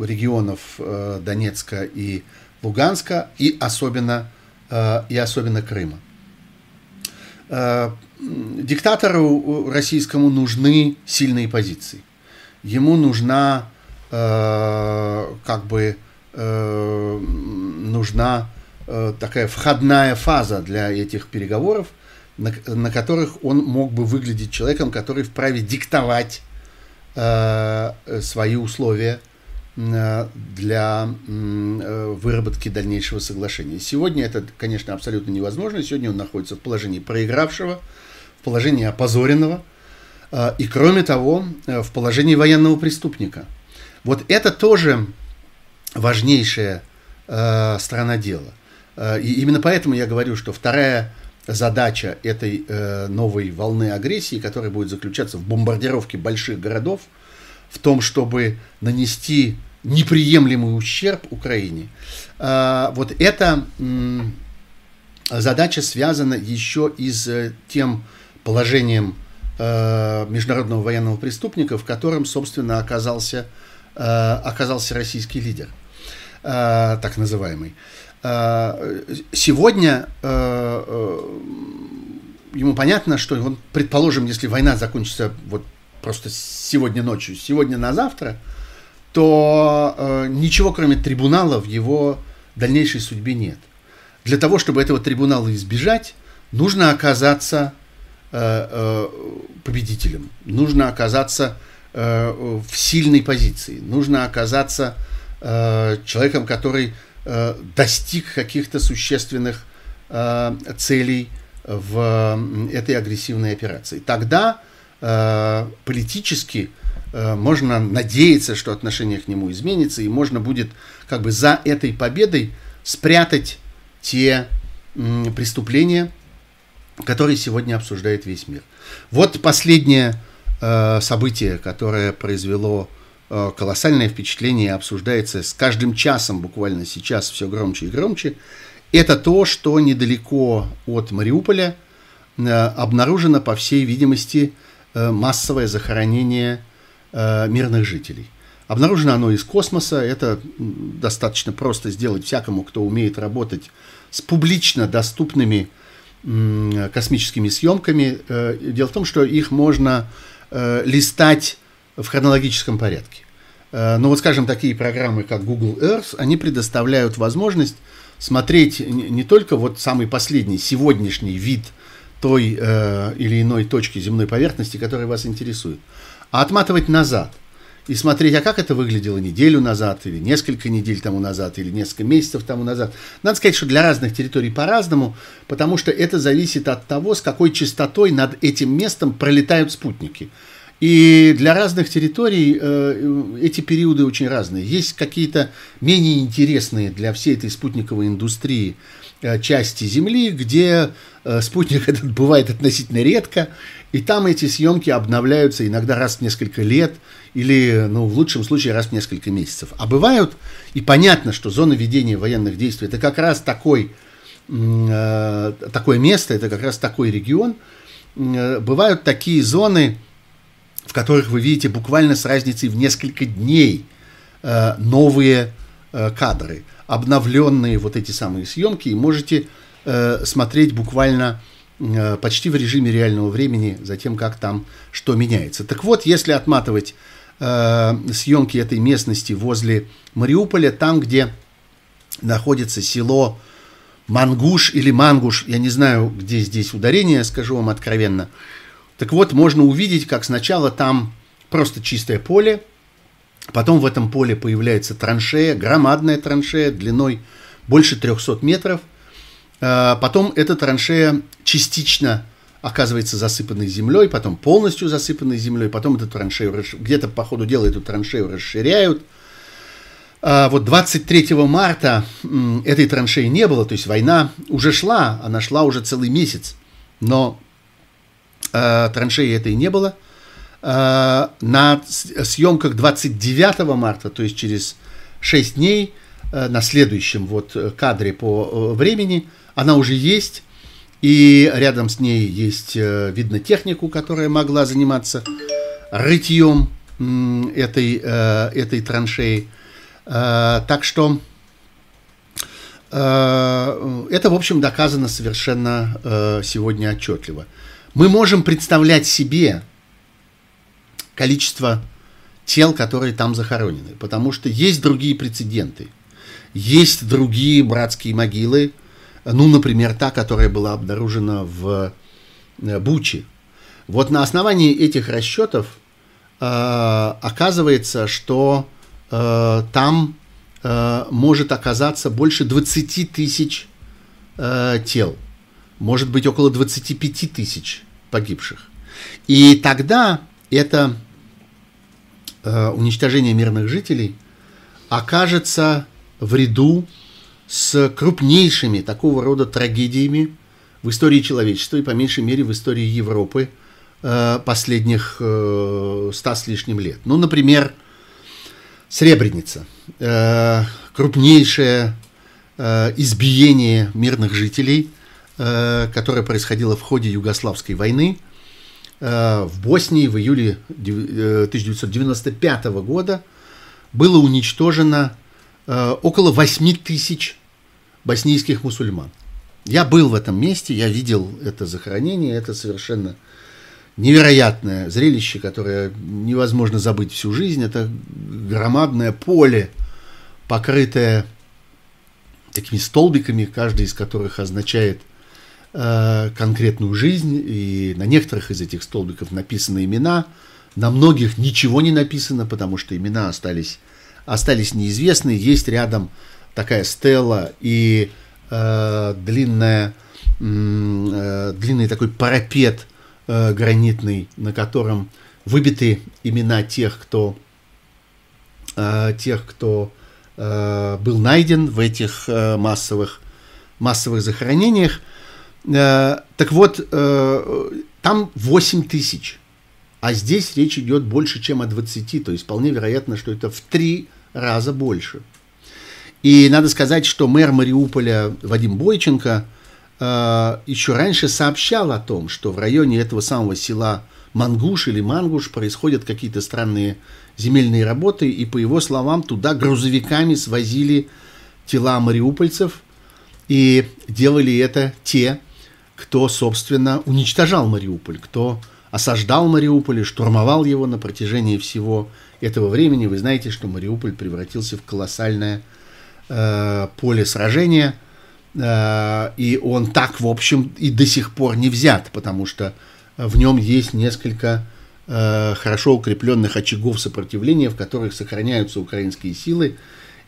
регионов э, Донецка и Луганска и особенно, и особенно Крыма. Диктатору российскому нужны сильные позиции. Ему нужна как бы нужна такая входная фаза для этих переговоров, на, на которых он мог бы выглядеть человеком, который вправе диктовать Э, свои условия э, для э, выработки дальнейшего соглашения. Сегодня это, конечно, абсолютно невозможно. Сегодня он находится в положении проигравшего, в положении опозоренного и, кроме того, в положении военного преступника. Вот это тоже важнейшая сторона дела. И именно поэтому я говорю, что вторая задача этой э, новой волны агрессии, которая будет заключаться в бомбардировке больших городов, в том, чтобы нанести неприемлемый ущерб Украине. Э, вот эта э, задача связана еще и с тем положением э, международного военного преступника, в котором, собственно, оказался, э, оказался российский лидер, э, так называемый. Э, сегодня э, э, ему понятно, что он, предположим, если война закончится вот просто сегодня ночью, сегодня на завтра, то ничего кроме трибунала в его дальнейшей судьбе нет. Для того, чтобы этого трибунала избежать, нужно оказаться победителем, нужно оказаться в сильной позиции, нужно оказаться человеком, который Э, достиг каких-то существенных э, целей в этой агрессивной операции. Тогда э, политически можно надеяться, что отношение к нему изменится, и можно будет как бы за этой победой спрятать те преступления, которые сегодня обсуждает весь мир. Вот последнее событие, которое произвело Э, колоссальное впечатление обсуждается с каждым часом, буквально сейчас все громче и громче. Это то, что недалеко от Мариуполя э, обнаружено, по всей видимости, массовое захоронение мирных жителей. Обнаружено оно из космоса, это достаточно просто сделать всякому, кто умеет работать с публично доступными космическими съемками. Дело в том, что их можно листать в хронологическом порядке. Ну вот, скажем, такие программы, как Google Earth, они предоставляют возможность смотреть не только вот самый последний, сегодняшний вид той э, или иной точки земной поверхности, которая вас интересует, а отматывать назад и смотреть, а как это выглядело неделю назад, или несколько недель тому назад, или несколько месяцев тому назад. Надо сказать, что для разных территорий по-разному, потому что это зависит от того, с какой частотой над этим местом пролетают спутники. И для разных территорий э, эти периоды очень разные. Есть какие-то менее интересные для всей этой спутниковой индустрии э, части Земли, где э, спутник <laughs> этот бывает относительно редко, и там эти съемки обновляются иногда раз в несколько лет или, ну, в лучшем случае, раз в несколько месяцев. А бывают, и понятно, что зона ведения военных действий – это как раз такой, э, такое место, это как раз такой регион. Э, бывают такие зоны, в которых вы видите буквально с разницей в несколько дней э, новые э, кадры, обновленные вот эти самые съемки, и можете э, смотреть буквально почти в режиме реального времени за тем, как там что меняется. Так вот, если отматывать съемки этой местности возле Мариуполя, там, где находится село Мангуш или Мангуш, я не знаю, где здесь ударение, скажу вам откровенно, так вот, можно увидеть, как сначала там просто чистое поле, потом в этом поле появляется траншея, громадная траншея длиной больше 300 метров. А, потом эта траншея частично оказывается засыпанной землей, потом полностью засыпанной землей, потом эту траншею, где-то по ходу дела эту траншею расширяют. А, вот 23 марта этой траншеи не было, то есть война уже шла, она шла уже целый месяц, но траншеи этой не было. Э, на съемках 29 марта, то есть через 6 дней, э, на следующем вот кадре по э, времени, она уже есть. И рядом с ней есть, э, видно, технику, которая могла заниматься рытьем этой, э, этой траншеи. Э, так что это, в общем, доказано совершенно сегодня отчетливо мы можем представлять себе количество тел, которые там захоронены, потому что есть другие прецеденты. Есть другие братские могилы, ну, например, та, которая была обнаружена в э, Буче. Вот на основании этих расчетов э, оказывается, что э, там э, может оказаться больше 20 тысяч э, тел, может быть около 25 тысяч погибших. И тогда это э, уничтожение мирных жителей окажется в ряду с крупнейшими такого рода трагедиями в истории человечества и по меньшей мере в истории Европы э, последних э, ста с лишним лет. Ну, например, Сребреница. Э, крупнейшее э, избиение мирных жителей – которая происходила в ходе Югославской войны э, в Боснии в июле 1995 э, года было уничтожено около 8 тысяч боснийских мусульман. Я был в этом месте, я видел это захоронение, это совершенно невероятное зрелище, которое невозможно забыть всю жизнь. Это громадное поле, покрытое такими столбиками, каждый из которых означает – Э, конкретную жизнь, и на некоторых из этих столбиков написаны имена, на многих ничего не написано, потому что имена остались, остались неизвестны. Есть рядом такая стела и э, длинная, э, длинный такой парапет э, гранитный, на котором выбиты имена тех, кто, э, тех, кто э, был найден в этих э, массовых, массовых захоронениях. Э, так вот, э, там 8 тысяч, а здесь речь идет больше, чем о 20, то есть вполне вероятно, что это в три раза больше. И надо сказать, что мэр Мариуполя Вадим Бойченко э, еще раньше сообщал о том, что в районе этого самого села Мангуш или Мангуш происходят какие-то странные земельные работы, и по его словам туда грузовиками свозили тела мариупольцев, и делали это те, кто, собственно, уничтожал Мариуполь, кто осаждал Мариуполь и штурмовал его на протяжении всего этого времени. Вы знаете, что Мариуполь превратился в колоссальное э, поле сражения, э, и он так, в общем, и до сих пор не взят, потому что в нем есть несколько э, хорошо укрепленных очагов сопротивления, в которых сохраняются украинские силы,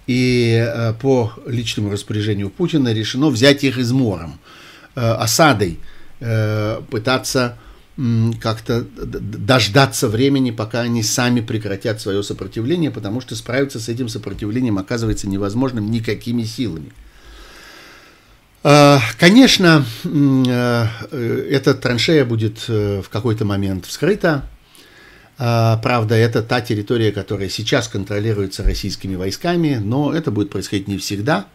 и э, по личному распоряжению Путина решено взять их измором, э, осадой, э, пытаться как-то дождаться времени, пока они сами прекратят свое сопротивление, потому что справиться с этим сопротивлением оказывается невозможным никакими силами. Конечно, эта траншея будет в какой-то момент вскрыта, правда, это та территория, которая сейчас контролируется российскими войсками, но это будет происходить не всегда.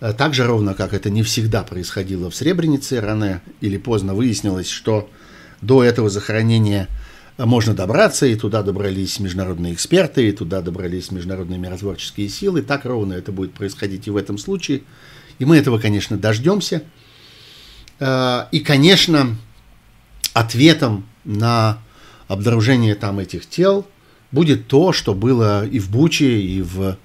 А, так же ровно, как это не всегда происходило в Сребренице, рано или поздно выяснилось, что до этого захоронения можно добраться, и туда добрались международные эксперты, и туда добрались международные миротворческие силы. Так ровно это будет происходить и в этом случае. И мы этого, конечно, дождемся. А, и, конечно, ответом на обнаружение там этих тел будет то, что было и в Буче, и в,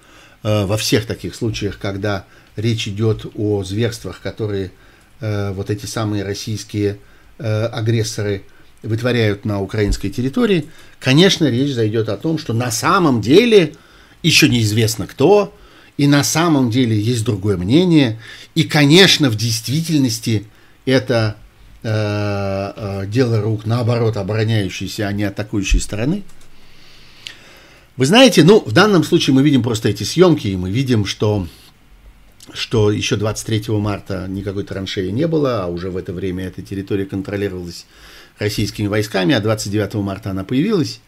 э, во всех таких случаях, когда речь идет о зверствах, которые э, вот эти самые российские э, агрессоры вытворяют на украинской территории, конечно, речь зайдет о том, что на самом деле еще неизвестно кто, и на самом деле есть другое мнение, и, конечно, в действительности это Э, э, дело рук, наоборот, обороняющейся, а не атакующей стороны. Вы знаете, ну, в данном случае мы видим просто эти съемки, и мы видим, что, что еще 23 марта никакой траншеи не было, а уже в это время эта территория контролировалась российскими войсками, а 29 марта она появилась.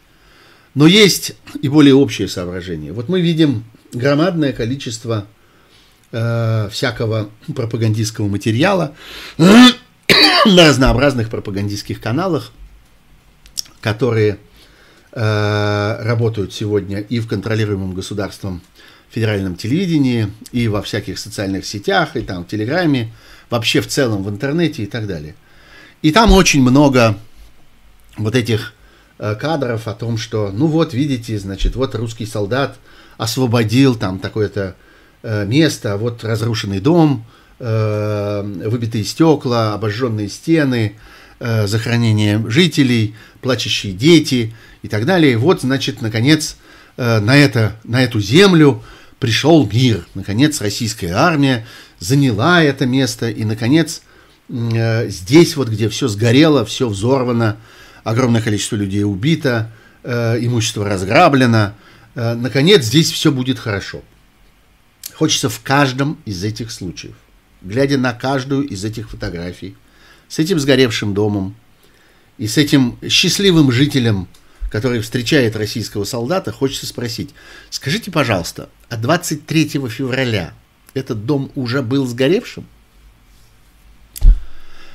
Но есть и более общее соображение. Вот мы видим громадное количество э, всякого пропагандистского материала, на разнообразных пропагандистских каналах, которые э, работают сегодня и в контролируемом государством федеральном телевидении, и во всяких социальных сетях, и там в Телеграме, вообще в целом в интернете и так далее. И там очень много вот этих э, кадров о том, что, ну вот, видите, значит, вот русский солдат освободил там такое-то э, место, вот разрушенный дом, Э, выбитые стекла, обожженные стены, захоронение жителей, плачущие дети и так далее. Вот, значит, наконец, на, это, на эту землю пришел мир. Наконец, российская армия заняла это место, и, наконец, здесь вот, где все сгорело, все взорвано, огромное количество людей убито, имущество разграблено, наконец, здесь все будет хорошо. Хочется в каждом из этих случаев глядя на каждую из этих фотографий, с этим сгоревшим домом и с этим счастливым жителем, который встречает российского солдата, хочется спросить, скажите, пожалуйста, а 23 февраля этот дом уже был сгоревшим?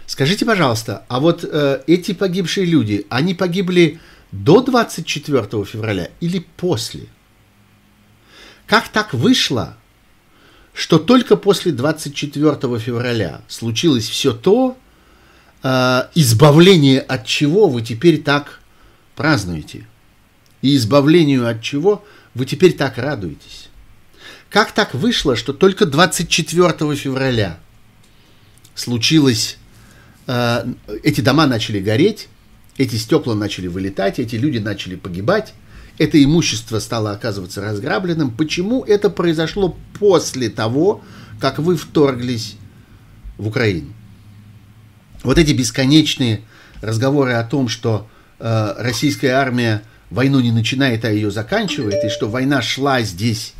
Скажите, пожалуйста, а вот э, эти погибшие люди, они погибли до 24 февраля или после? Как так вышло, что только после 24 февраля случилось все то, э, избавление от чего вы теперь так празднуете, и избавлению от чего вы теперь так радуетесь. Как так вышло, что только 24 февраля случилось, э, эти дома начали гореть, эти стекла начали вылетать, эти люди начали погибать, это имущество стало оказываться разграбленным. Почему это произошло после того, как вы вторглись в Украину? Вот эти бесконечные разговоры о том, что э, российская армия войну не начинает, а ее заканчивает, и что война шла здесь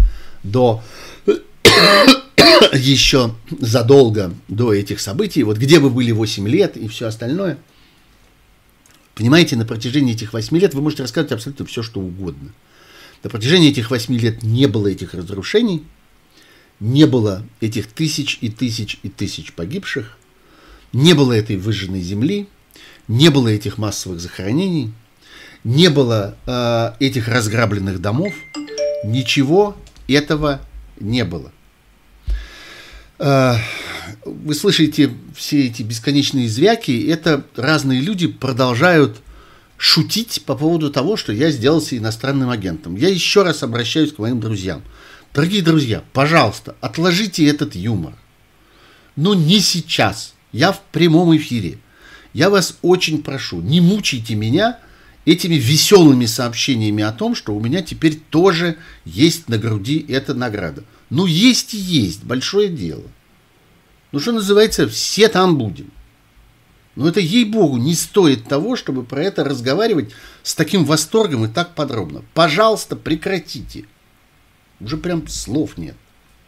до <coughs> еще задолго до этих событий, вот где вы были 8 лет и все остальное – Понимаете, на протяжении этих восьми лет вы можете рассказывать абсолютно все, что угодно. На протяжении этих восьми лет не было этих разрушений, не было этих тысяч и тысяч и тысяч погибших, не было этой выжженной земли, не было этих массовых захоронений. не было э, этих разграбленных домов, ничего этого не было. Э, вы слышите все эти бесконечные звяки, это разные люди продолжают шутить по поводу того, что я сделался иностранным агентом. Я еще раз обращаюсь к моим друзьям. Дорогие друзья, пожалуйста, отложите этот юмор. Но не сейчас. Я в прямом эфире. Я вас очень прошу, не мучайте меня этими веселыми сообщениями о том, что у меня теперь тоже есть на груди эта награда. Ну, есть и есть, большое дело. Ну, что называется, все там будем. Но это, ей-богу, не стоит того, чтобы про это разговаривать с таким восторгом и так подробно. Пожалуйста, прекратите. Уже прям слов нет.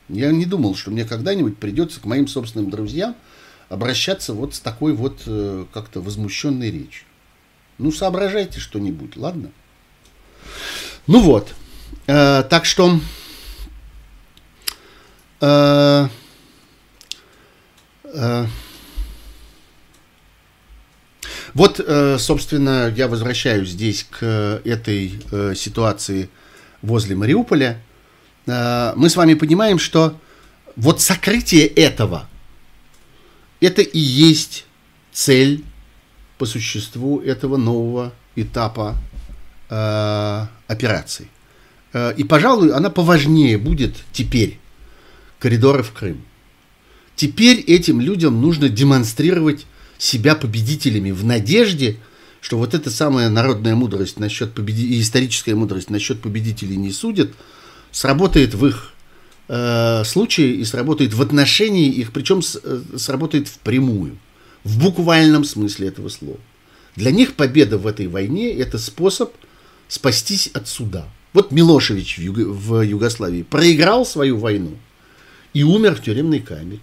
Я не думал, что мне когда-нибудь придется к моим собственным друзьям обращаться вот с такой вот э, как-то возмущенной речью. Ну, соображайте что-нибудь, ладно? Ну вот. Э, так что... Э, э, вот, э, собственно, я возвращаюсь здесь к этой э, ситуации возле Мариуполя. Мы с вами понимаем, что вот сокрытие этого, это и есть цель по существу этого нового этапа э, операции. Э, и, пожалуй, она поважнее будет теперь коридоры в Крым. Теперь этим людям нужно демонстрировать себя победителями в надежде, что вот эта самая народная мудрость насчет победи... историческая мудрость насчет победителей не судят, сработает в их э, случае и сработает в отношении их, причем с, э, сработает впрямую, в буквальном смысле этого слова. Для них победа в этой войне – это способ спастись от суда. Вот Милошевич в, Юго, в Югославии проиграл свою войну и умер в тюремной камере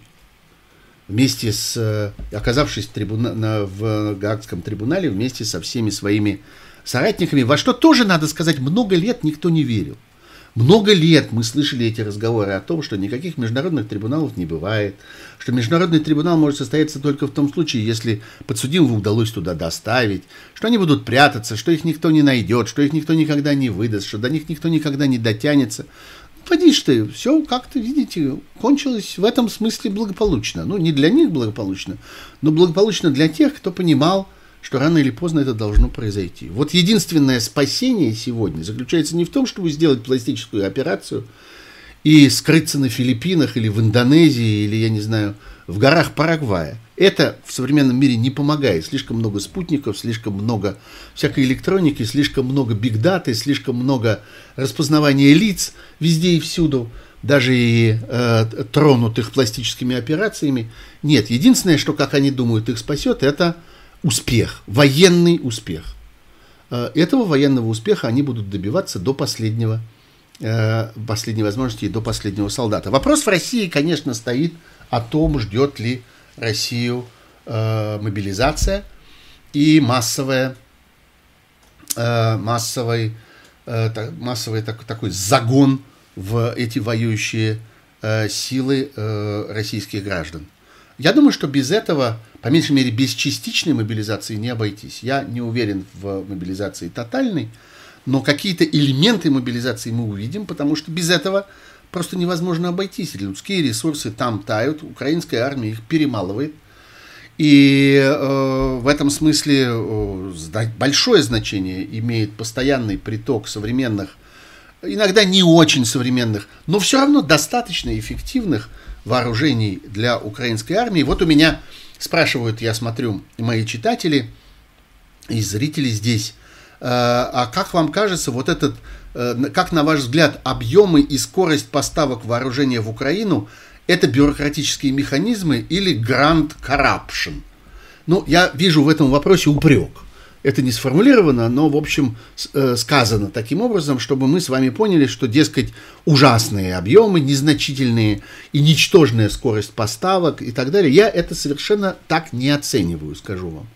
вместе с, э, оказавшись трибуна, в Гаагском трибунале вместе со всеми своими соратниками, во что тоже, надо сказать, много лет никто не верил. Много лет мы слышали эти разговоры о том, что никаких международных трибуналов не бывает, что международный трибунал может состояться только в том случае, если подсудимого удалось туда доставить, что они будут прятаться, что их никто не найдет, что их никто никогда не выдаст, что до них никто никогда не дотянется. Поди ты, все как-то, видите, кончилось в этом смысле благополучно. Ну, не для них благополучно, но благополучно для тех, кто понимал, что рано или поздно это должно произойти. Вот единственное спасение сегодня заключается не в том, чтобы сделать пластическую операцию и скрыться на Филиппинах или в Индонезии, или, я не знаю, в горах Парагвая. Это в современном мире не помогает. Слишком много спутников, слишком много всякой электроники, слишком много бигдаты, слишком много распознавания лиц везде и всюду, даже и э, тронутых пластическими операциями. Нет, единственное, что, как они думают, их спасет, это успех, военный успех. Э, этого военного успеха они будут добиваться до последнего, э, последней возможности и до последнего солдата. Вопрос в России, конечно, стоит о том, ждет ли Россию э, мобилизация и массовая, массовый, массовый так, такой загон в эти воюющие силы российских граждан. Я думаю, что без этого, по меньшей мере, без частичной мобилизации не обойтись. Я не уверен в мобилизации тотальной, но какие-то элементы мобилизации мы увидим, потому что без этого просто невозможно обойтись. Людские ресурсы там тают, украинская армия их перемалывает. И э, в этом смысле э, большое значение имеет постоянный приток современных, иногда не очень современных, но все равно достаточно эффективных вооружений для украинской армии. Вот у меня спрашивают, я смотрю, мои читатели и зрители здесь, э, а как вам кажется, вот этот Э, как, на ваш взгляд, объемы и скорость поставок вооружения в Украину – это бюрократические механизмы или грант corruption? Ну, я вижу в этом вопросе упрек. Это не сформулировано, но, в общем, э, сказано таким образом, чтобы мы с вами поняли, что, дескать, ужасные объемы, незначительные и ничтожная скорость поставок и так далее, я это совершенно так не оцениваю, скажу вам.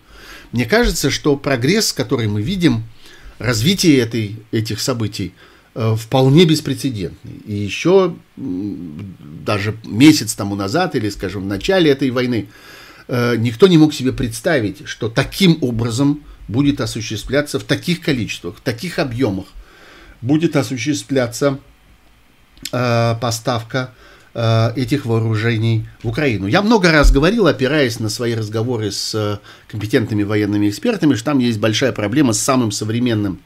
Мне кажется, что прогресс, который мы видим – развитие этой, этих событий э, вполне беспрецедентный. И еще даже месяц тому назад, или, скажем, в начале этой войны, э, никто не мог себе представить, что таким образом будет осуществляться в таких количествах, в таких объемах, будет осуществляться э, поставка э, этих вооружений в Украину. Я много раз говорил, опираясь на свои разговоры с э, компетентными военными экспертами, что там есть большая проблема с самым современным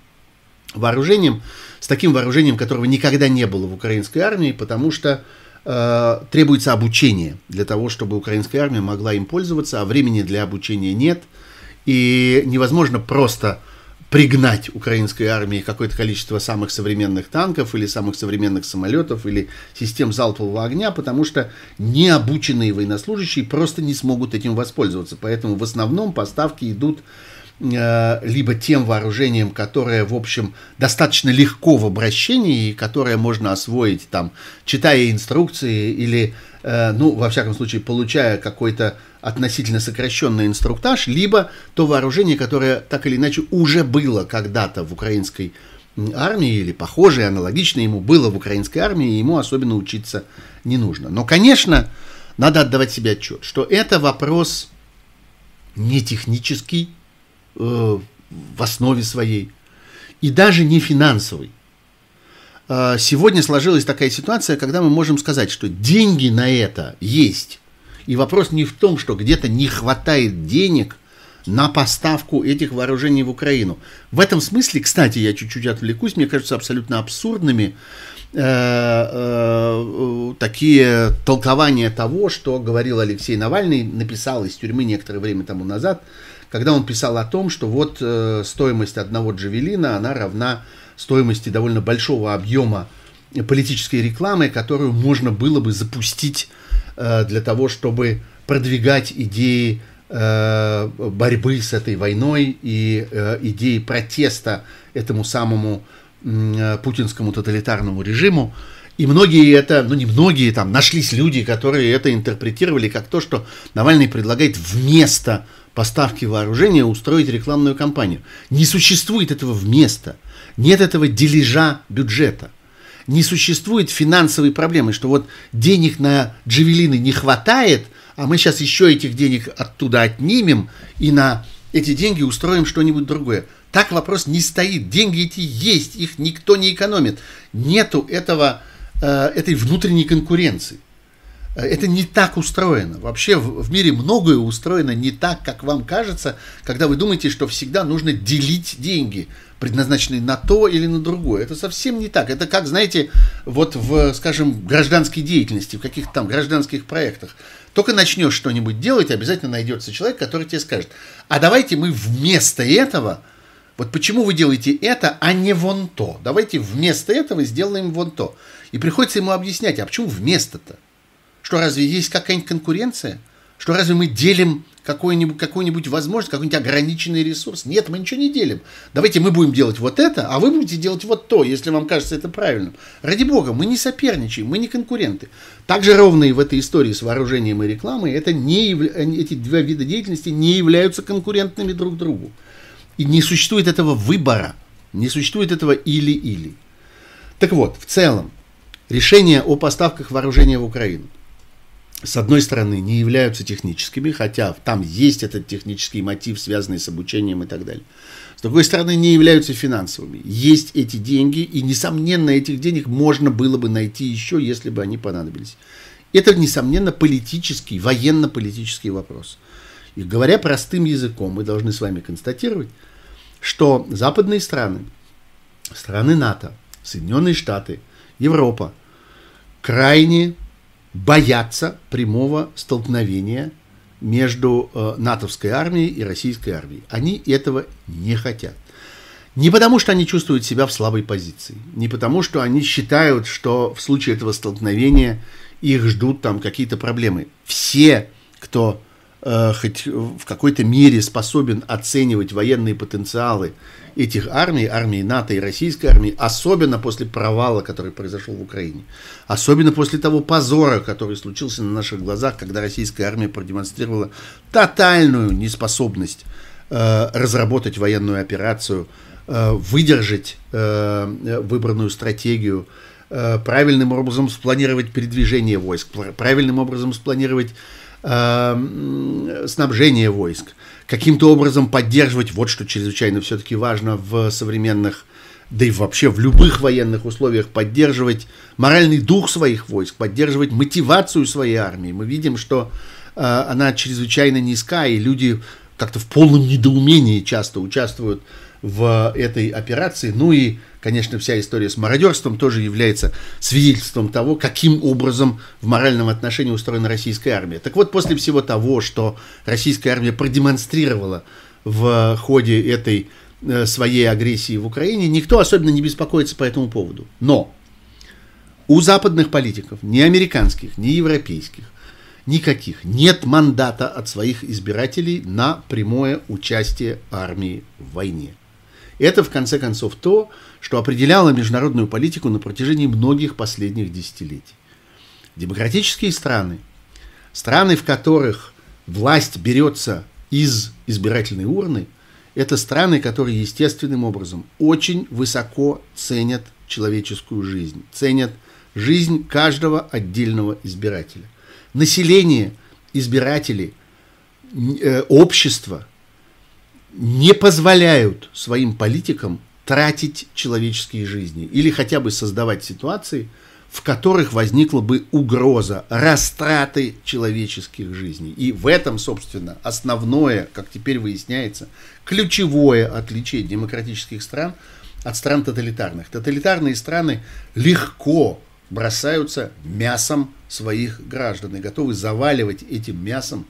вооружением, с таким вооружением, которого никогда не было в украинской армии, потому что э, требуется обучение для того, чтобы украинская армия могла им пользоваться, а времени для обучения нет, и невозможно просто пригнать украинской армии какое-то количество самых современных танков или самых современных самолетов или систем залпового огня, потому что необученные военнослужащие просто не смогут этим воспользоваться. Поэтому в основном поставки идут Э, либо тем вооружением, которое, в общем, достаточно легко в обращении, и которое можно освоить, там, читая инструкции или, ну, во всяком случае, получая какой-то относительно сокращенный инструктаж, либо то вооружение, которое так или иначе уже было когда-то в украинской армии, или похожее, аналогичное ему было в украинской армии, и ему особенно учиться не нужно. Но, конечно, надо отдавать себе отчет, что это вопрос не технический, Э, в основе своей, и даже не финансовый. А, сегодня сложилась такая ситуация, когда мы можем сказать, что деньги на это есть. И вопрос не в том, что где-то не хватает денег на поставку этих вооружений в Украину. В этом смысле, кстати, я чуть-чуть отвлекусь, мне кажется абсолютно абсурдными э, э, такие толкования того, что говорил Алексей Навальный, написал из тюрьмы некоторое время тому назад, когда он писал о том, что вот э, стоимость одного джавелина, она равна стоимости довольно большого объема политической рекламы, которую можно было бы запустить э, для того, чтобы продвигать идеи э, борьбы с этой войной и э, идеи протеста этому самому путинскому тоталитарному режиму. И многие это, ну не многие, там нашлись люди, которые это интерпретировали как то, что Навальный предлагает вместо поставки вооружения устроить рекламную кампанию. Не существует этого вместо. Нет этого дележа бюджета. Не существует финансовой проблемы, что вот денег на джавелины не хватает, а мы сейчас еще этих денег оттуда отнимем и на эти деньги устроим что-нибудь другое. Так вопрос не стоит. Деньги эти есть, их никто не экономит. Нету этого, э, этой внутренней конкуренции. Э, это не так устроено. Вообще в, мире многое устроено не так, как вам кажется, когда вы думаете, что всегда нужно делить деньги, предназначенные на то или на другое. Это совсем не так. Это как, знаете, вот в, скажем, гражданской деятельности, в каких-то там гражданских проектах. Только начнешь что-нибудь делать, обязательно найдется человек, который тебе скажет, а давайте мы вместо этого, вот почему вы делаете это, а не вон то. Давайте вместо этого сделаем вон то. И приходится ему объяснять, а почему вместо-то? Что разве есть какая-нибудь конкуренция? Что разве мы делим какую-нибудь какую возможность, какой-нибудь ограниченный ресурс? Нет, мы ничего не делим. Давайте мы будем делать вот это, а вы будете делать вот то, если вам кажется это правильным. Ради бога, мы не соперничаем, мы не конкуренты. Так же ровно и в этой истории с вооружением и рекламой, это не эти два вида деятельности не являются конкурентными друг другу. И не существует этого выбора, не существует этого или-или. Так вот, в целом, решение о поставках вооружения в Украину – с одной стороны, не являются техническими, хотя там есть этот технический мотив, связанный с обучением и так далее. С другой стороны, не являются финансовыми. Есть эти деньги, и, несомненно, этих денег можно было бы найти еще, если бы они понадобились. Это, несомненно, политический, военно-политический вопрос. И говоря простым языком, мы должны с вами констатировать, что западные страны, страны НАТО, Соединенные Штаты, Европа крайне боятся прямого столкновения между э, натовской армией и российской армией. Они этого не хотят. Не потому, что они чувствуют себя в слабой позиции, не потому, что они считают, что в случае этого столкновения их ждут там какие-то проблемы. Все, кто э, хоть в какой-то мере способен оценивать военные потенциалы этих армий, армии НАТО и российской армии, особенно после провала, который произошел в Украине, особенно после того позора, который случился на наших глазах, когда российская армия продемонстрировала тотальную неспособность э, разработать военную операцию, э, выдержать э, выбранную стратегию, э, правильным образом спланировать передвижение войск, правильным образом спланировать э, снабжение войск, каким-то образом поддерживать, вот что чрезвычайно все-таки важно в современных, да и вообще в любых военных условиях, поддерживать моральный дух своих войск, поддерживать мотивацию своей армии. Мы видим, что э, она чрезвычайно низка, и люди как-то в полном недоумении часто участвуют этой операции. Ну и, конечно, вся история с мародерством тоже является свидетельством того, каким образом в моральном отношении устроена российская армия. Так вот, после всего того, что российская армия продемонстрировала в ходе этой э, своей агрессии в Украине, никто особенно не беспокоится по этому поводу. Но у западных политиков, ни американских, ни европейских, никаких. Нет мандата от своих избирателей на прямое участие армии в войне. Это, в конце концов, то, что определяло международную политику на протяжении многих последних десятилетий. Демократические страны, страны, в которых власть берется из избирательной урны, это страны, которые естественным образом очень высоко ценят человеческую жизнь, ценят жизнь каждого отдельного избирателя – население, избиратели, э, общество не позволяют своим политикам тратить человеческие жизни или хотя бы создавать ситуации, в которых возникла бы угроза растраты человеческих жизней. И в этом, собственно, основное, как теперь выясняется, ключевое отличие демократических стран от стран тоталитарных. Тоталитарные страны легко бросаются мясом своих граждан и готовы заваливать этим мясом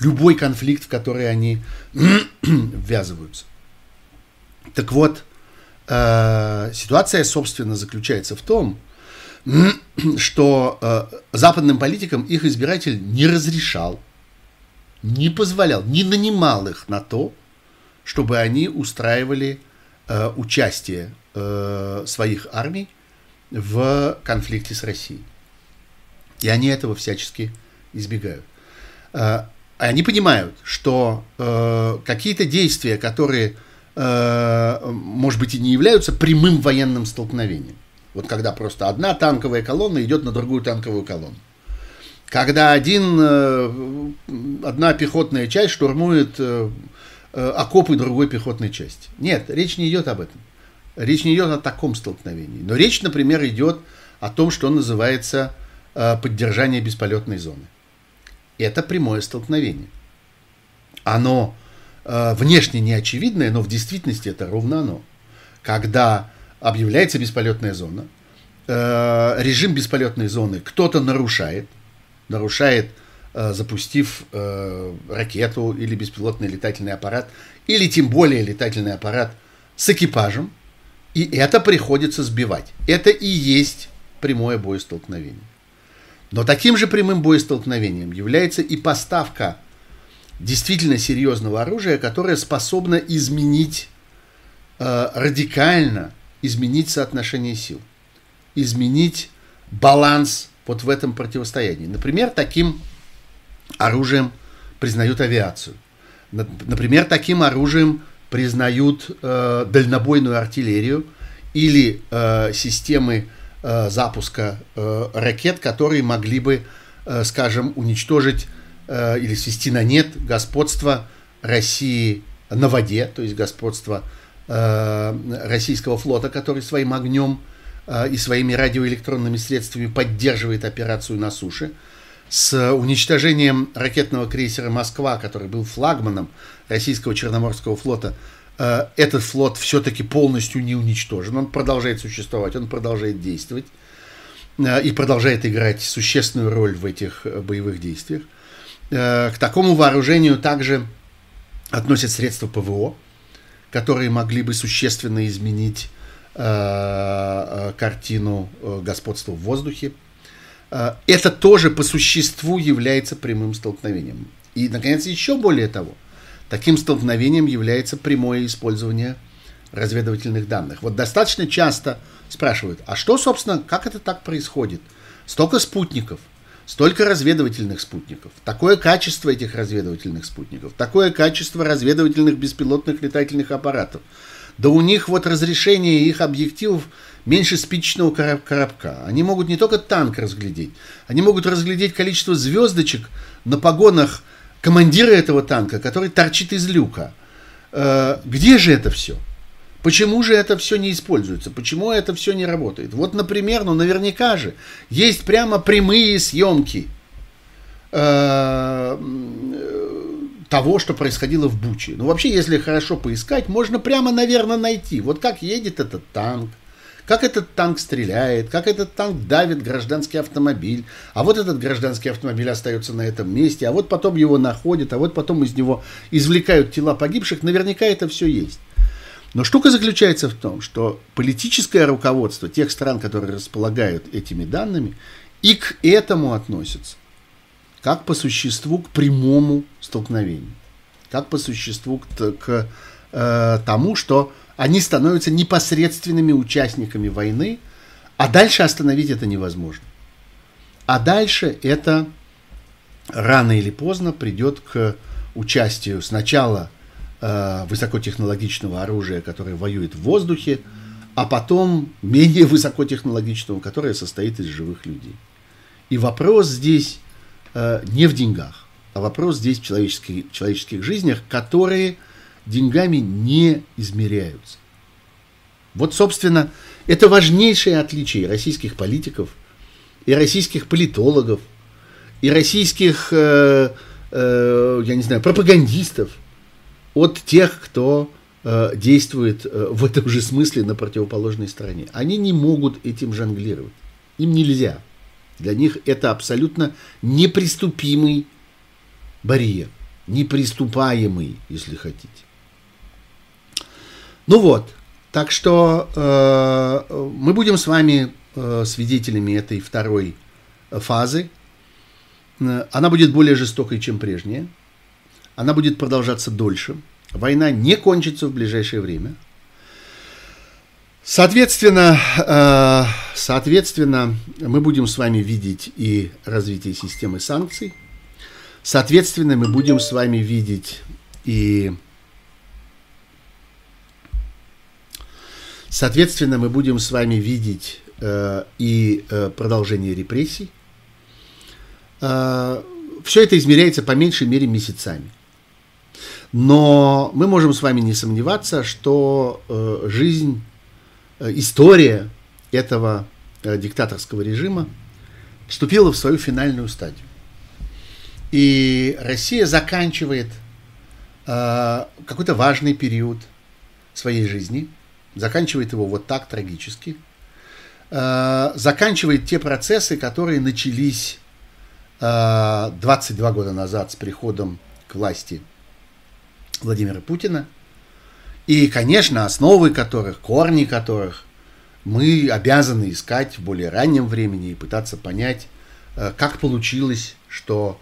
любой конфликт, в который они <clears throat> ввязываются. Так вот, э, ситуация, собственно, заключается в том, <clears throat> что э, западным политикам их избиратель не разрешал, не позволял, не нанимал их на то, чтобы они устраивали э, участие э, своих армий в конфликте с Россией. И они этого всячески избегают. А, они понимают, что э, какие-то действия, которые, э, может быть, и не являются прямым военным столкновением, вот когда просто одна танковая колонна идет на другую танковую колонну, когда один, э, одна пехотная часть штурмует окопы другой пехотной части. Нет, речь не идет об этом. Речь не идет о таком столкновении. Но речь, например, идет о том, что называется э, поддержание бесполетной зоны. Это прямое столкновение. Оно э, внешне не очевидное, но в действительности это ровно оно. Когда объявляется бесполетная зона, э, режим бесполетной зоны кто-то нарушает, нарушает, запустив ракету или беспилотный летательный аппарат, или тем более летательный аппарат с экипажем, и это приходится сбивать. Это и есть прямое боестолкновение. Но таким же прямым боестолкновением является и поставка действительно серьезного оружия, которое способно изменить, э, радикально изменить соотношение сил, изменить баланс вот в этом противостоянии. Например, таким оружием признают авиацию. Например, таким оружием признают э, дальнобойную артиллерию или э, системы э, запуска э, ракет, которые могли бы, э, скажем, уничтожить э, или свести на нет господство России на воде, то есть господство э, российского флота, который своим огнем э, и своими радиоэлектронными средствами поддерживает операцию на суше. С уничтожением ракетного крейсера «Москва», который был флагманом российского Черноморского флота, этот флот все-таки полностью не уничтожен. Он продолжает существовать, он продолжает действовать э, и продолжает играть существенную роль в этих э, боевых действиях. К такому вооружению также относят средства ПВО, которые могли бы существенно изменить картину господства в воздухе, это тоже по существу является прямым столкновением. И, наконец, еще более того, таким столкновением является прямое использование разведывательных данных. Вот достаточно часто спрашивают, а что, собственно, как это так происходит? Столько спутников, столько разведывательных спутников, такое качество этих разведывательных спутников, такое качество разведывательных беспилотных летательных аппаратов. Да у них вот разрешение их объективов меньше спичечного коробка. Они могут не только танк разглядеть, они могут разглядеть количество звездочек на погонах командира этого танка, который торчит из люка. Э, где же это все? Почему же это все не используется? Почему это все не работает? Вот, например, ну наверняка же есть прямо прямые съемки э, того, что происходило в Буче. Ну, вообще, если хорошо поискать, можно прямо, наверное, найти. Вот как едет этот танк, как этот танк стреляет, как этот танк давит гражданский автомобиль, а вот этот гражданский автомобиль остается на этом месте, а вот потом его находят, а вот потом из него извлекают тела погибших, наверняка это все есть. Но штука заключается в том, что политическое руководство тех стран, которые располагают этими данными, и к этому относятся, как по существу к прямому столкновению, как по существу к, к э, тому, что они становятся непосредственными участниками войны, а дальше остановить это невозможно. А дальше это рано или поздно придет к участию сначала э, высокотехнологичного оружия, которое воюет в воздухе, а потом менее высокотехнологичного, которое состоит из живых людей. И вопрос здесь э, не в деньгах, а вопрос здесь в человеческих, человеческих жизнях, которые деньгами не измеряются. Вот, собственно, это важнейшее отличие российских политиков и российских политологов, и российских, э, э, я не знаю, пропагандистов от тех, кто э, действует э, в этом же смысле на противоположной стороне. Они не могут этим жонглировать. Им нельзя. Для них это абсолютно неприступимый барьер. Неприступаемый, если хотите. Ну вот, так что э, мы будем с вами э, свидетелями этой второй фазы. Э, она будет более жестокой, чем прежняя. Она будет продолжаться дольше. Война не кончится в ближайшее время. Соответственно, э, соответственно, мы будем с вами видеть и развитие системы санкций. Соответственно, мы будем с вами видеть и Соответственно, мы будем с вами видеть э, и э, продолжение репрессий. Э, все это измеряется по меньшей мере месяцами. Но мы можем с вами не сомневаться, что э, жизнь, э, история этого э, диктаторского режима вступила в свою финальную стадию. И Россия заканчивает э, какой-то важный период своей жизни – заканчивает его вот так трагически, э, заканчивает те процессы, которые начались 22 э, года назад с приходом к власти Владимира Путина, и, конечно, основы которых, корни которых мы обязаны искать в более раннем времени и пытаться понять, э, как получилось, что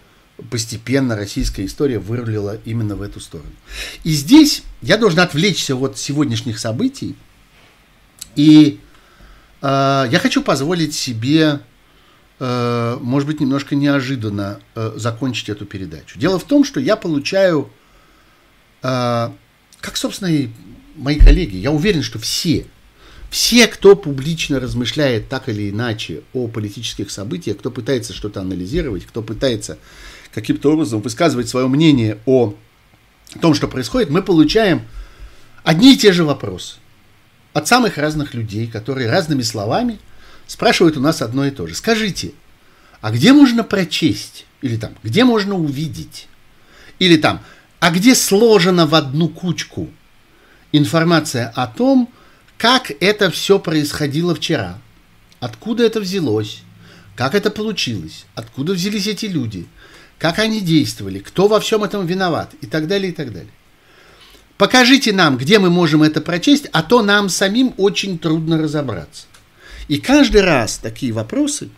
постепенно российская история вырулила именно в эту сторону. И здесь я должен отвлечься от сегодняшних событий и э, я хочу позволить себе, э, может быть, немножко неожиданно э, закончить эту передачу. Дело в том, что я получаю, э, как, собственно, и мои коллеги, я уверен, что все, все, кто публично размышляет так или иначе о политических событиях, кто пытается что-то анализировать, кто пытается каким-то образом высказывать свое мнение о том, что происходит, мы получаем одни и те же вопросы от самых разных людей, которые разными словами спрашивают у нас одно и то же. Скажите, а где можно прочесть? Или там, где можно увидеть? Или там, а где сложена в одну кучку информация о том, как это все происходило вчера? Откуда это взялось? Как это получилось? Откуда взялись эти люди? Как они действовали? Кто во всем этом виноват? И так далее, и так далее. Покажите нам, где мы можем это прочесть, а то нам самим очень трудно разобраться. И каждый раз такие вопросы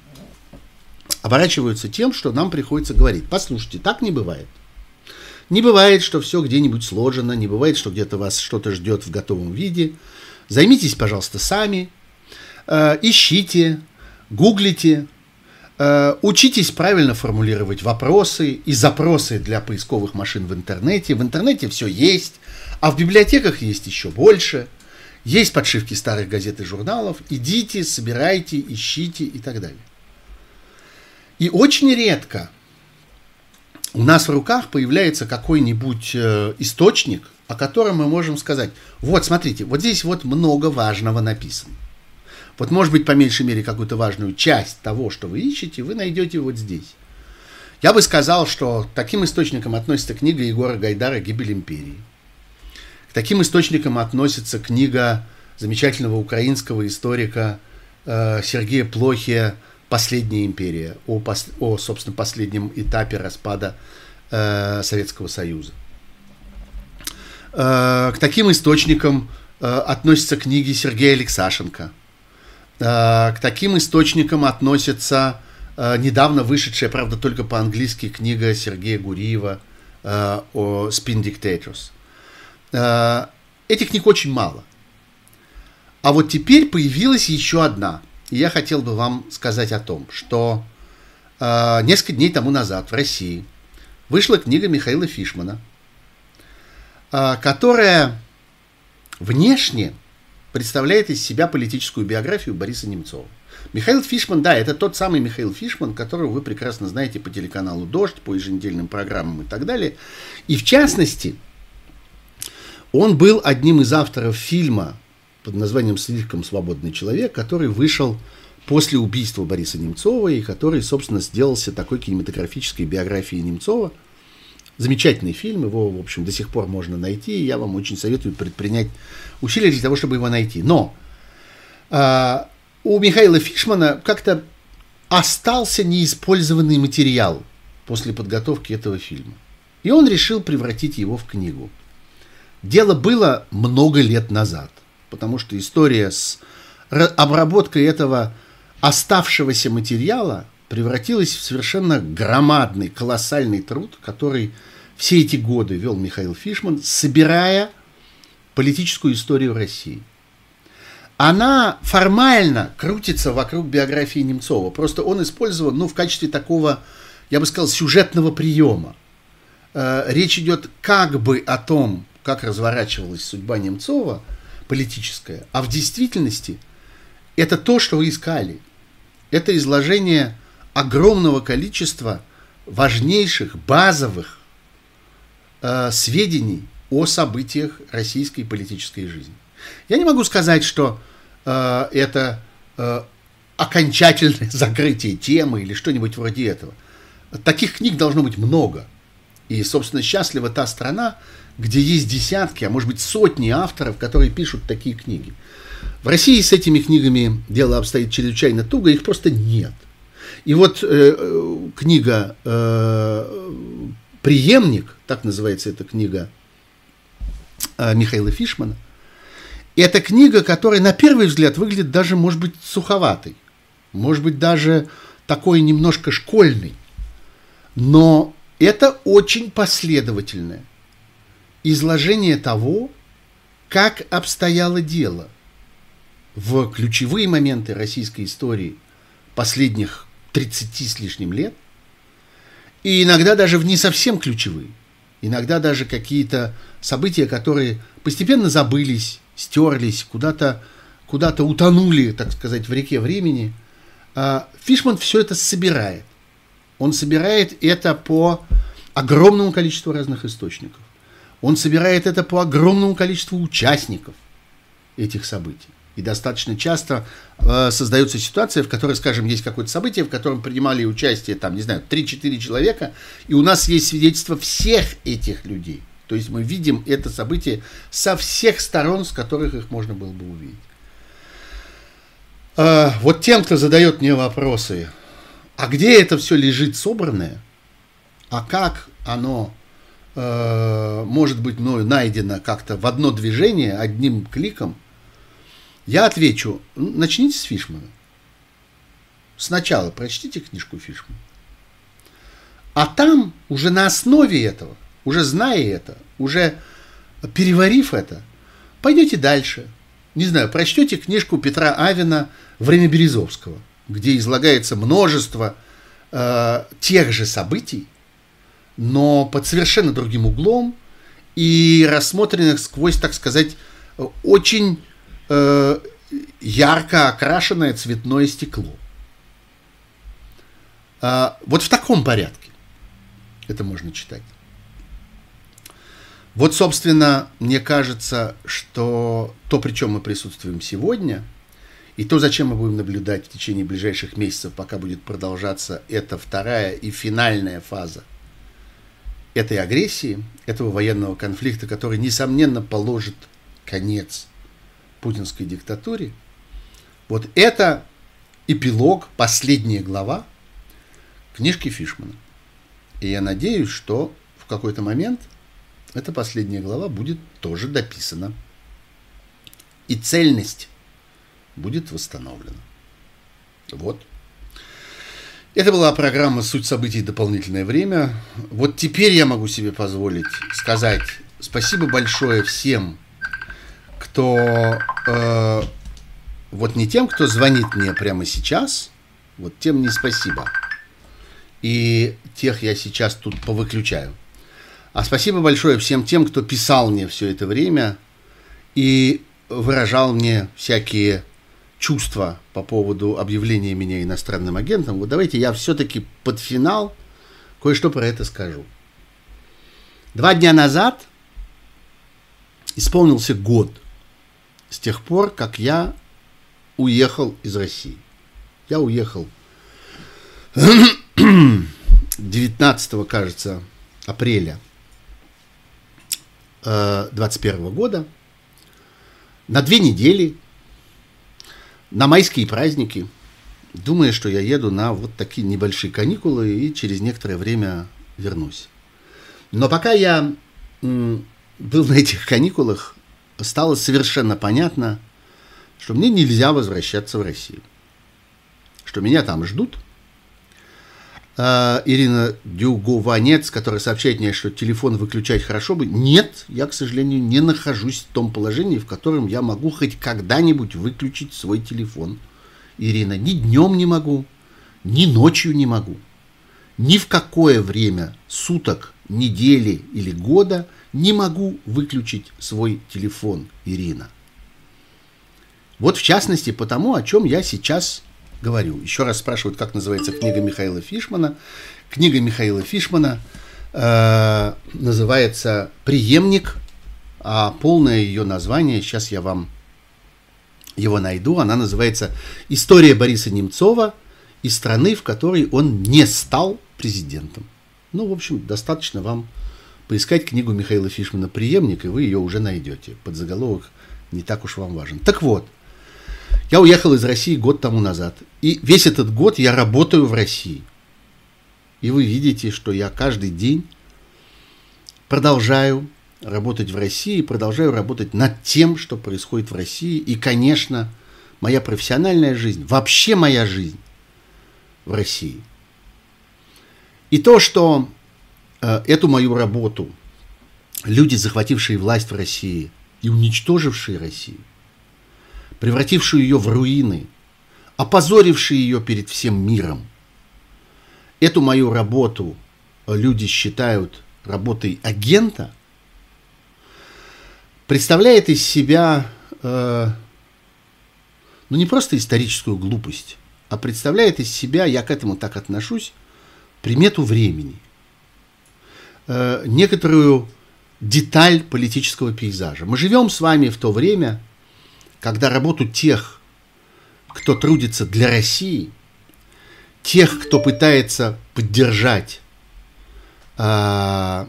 оборачиваются тем, что нам приходится говорить. Послушайте, так не бывает. Не бывает, что все где-нибудь сложено, не бывает, что где-то вас что-то ждет в готовом виде. Займитесь, пожалуйста, сами, э, ищите, гуглите, э, учитесь правильно формулировать вопросы и запросы для поисковых машин в интернете. В интернете все есть, а в библиотеках есть еще больше. Есть подшивки старых газет и журналов. Идите, собирайте, ищите и так далее. И очень редко у нас в руках появляется какой-нибудь э, источник, о котором мы можем сказать, вот смотрите, вот здесь вот много важного написано. Вот может быть по меньшей мере какую-то важную часть того, что вы ищете, вы найдете вот здесь. Я бы сказал, что таким источником относится книга Егора Гайдара «Гибель империи». Таким источникам относится книга замечательного украинского историка э, Сергея Плохия «Последняя империя», о, о, собственно, последнем этапе распада э, Советского Союза. Э, к таким источникам относятся книги Сергея Алексашенко. К таким источникам относятся недавно вышедшая, правда, только по-английски книга Сергея Гуриева о Spin Dictators. Э, этих книг очень мало. А вот теперь появилась еще одна. И я хотел бы вам сказать о том, что несколько дней тому назад в России вышла книга Михаила Фишмана, которая внешне представляет из себя политическую биографию Бориса Немцова. Михаил Фишман, да, это тот самый Михаил Фишман, которого вы прекрасно знаете по телеканалу «Дождь», по еженедельным программам и так далее. И в частности, он был одним из авторов фильма под названием «Слишком свободный человек», который вышел после убийства Бориса Немцова и который, собственно, сделался такой кинематографической биографией Немцова. Замечательный фильм, его, в общем, до сих пор можно найти, и я вам очень советую предпринять усилия для того, чтобы его найти. Но а, у Михаила Фишмана как-то остался неиспользованный материал после подготовки этого фильма. И он решил превратить его в книгу. Дело было много лет назад, потому что история с обработкой этого оставшегося материала превратилась в совершенно громадный, колоссальный труд, который все эти годы вел Михаил Фишман, собирая политическую историю России – она формально крутится вокруг биографии Немцова. Просто он использован ну, в качестве такого, я бы сказал, сюжетного приема. Э, речь идет как бы о том, как разворачивалась судьба Немцова, политическая, а в действительности это то, что вы искали. Это изложение огромного количества важнейших, базовых э, сведений о событиях российской политической жизни. Я не могу сказать, что э, это э, окончательное <laughs> закрытие темы или что-нибудь вроде этого. Таких книг должно быть много. И, собственно, счастлива та страна, где есть десятки, а может быть сотни авторов, которые пишут такие книги. В России с этими книгами дело обстоит чрезвычайно туго, их просто нет. И вот э, э книга э, «Приемник», так называется эта книга э, Михаила Фишмана, это книга, которая на первый взгляд выглядит даже, может быть, суховатой, может быть, даже такой немножко школьной. Но это очень последовательное изложение того, как обстояло дело в ключевые моменты российской истории последних 30 с лишним лет, и иногда даже в не совсем ключевые, иногда даже какие-то события, которые постепенно забылись, стерлись, куда-то куда утонули, так сказать, в реке времени. А, Фишман все это собирает. Он собирает это по огромному количеству разных источников. Он собирает это по огромному количеству участников этих событий. И достаточно часто э, создается ситуация, в которой, скажем, есть какое-то событие, в котором принимали участие, там, не знаю, 3-4 человека, и у нас есть свидетельство всех этих людей. То есть мы видим это событие со всех сторон, с которых их можно было бы увидеть. А, вот тем, кто задает мне вопросы, а где это все лежит собранное, а как оно э, может быть мною найдено как-то в одно движение, одним кликом, я отвечу, начните с Фишмана. Сначала прочтите книжку Фишмана. А там уже на основе этого – уже зная это, уже переварив это, пойдете дальше. Не знаю, прочтете книжку Петра Авина «Время Березовского», где излагается множество э, тех же событий, но под совершенно другим углом и рассмотренных сквозь, так сказать, очень э, ярко окрашенное цветное стекло. Э, вот в таком порядке. это можно читать. Вот, собственно, мне кажется, что то, при чем мы присутствуем сегодня, и то, зачем мы будем наблюдать в течение ближайших месяцев, пока будет продолжаться эта вторая и финальная фаза этой агрессии, этого военного конфликта, который, несомненно, положит конец путинской диктатуре, вот это эпилог, последняя глава книжки Фишмана. И я надеюсь, что в какой-то момент – эта последняя глава будет тоже дописана. И цельность будет восстановлена. Вот. Это была программа «Суть событий. Дополнительное время». Вот теперь я могу себе позволить сказать спасибо большое всем, кто... Э, вот не тем, кто звонит мне прямо сейчас, вот тем не спасибо. И тех я сейчас тут повыключаю. А спасибо большое всем тем, кто писал мне все это время и выражал мне всякие чувства по поводу объявления меня иностранным агентом. Вот давайте я все-таки под финал кое-что про это скажу. Два дня назад исполнился год с тех пор, как я уехал из России. Я уехал <clears throat> 19, кажется, апреля 2021 года на две недели на майские праздники, думая, что я еду на вот такие небольшие каникулы и через некоторое время вернусь. Но пока я был на этих каникулах, стало совершенно понятно, что мне нельзя возвращаться в Россию. Что меня там ждут – Ирина Дюгованец, которая сообщает мне, что телефон выключать хорошо бы. Нет, я, к сожалению, не нахожусь в том положении, в котором я могу хоть когда-нибудь выключить свой телефон. Ирина, ни днем не могу, ни ночью не могу. Ни в какое время суток, недели или года не могу выключить свой телефон, Ирина. Вот в частности потому, о чем я сейчас говорю. Еще раз спрашивают, как называется книга Михаила Фишмана. Книга Михаила Фишмана э, называется «Приемник», а полное ее название, сейчас я вам его найду, она называется «История Бориса Немцова из страны, в которой он не стал президентом». Ну, в общем, достаточно вам поискать книгу Михаила Фишмана «Приемник», и вы ее уже найдете. Под заголовок не так уж вам важен. Так вот, я уехал из России год тому назад. И весь этот год я работаю в России. И вы видите, что я каждый день продолжаю работать в России, продолжаю работать над тем, что происходит в России. И, конечно, моя профессиональная жизнь, вообще моя жизнь в России. И то, что э, эту мою работу люди, захватившие власть в России и уничтожившие Россию, превратившую ее в руины, опозорившие ее перед всем миром. Эту мою работу люди считают работой агента, представляет из себя, э, ну не просто историческую глупость, а представляет из себя, я к этому так отношусь, примету времени, э, некоторую деталь политического пейзажа. Мы живем с вами в то время, когда работу тех, кто трудится для России, тех, кто пытается поддержать э,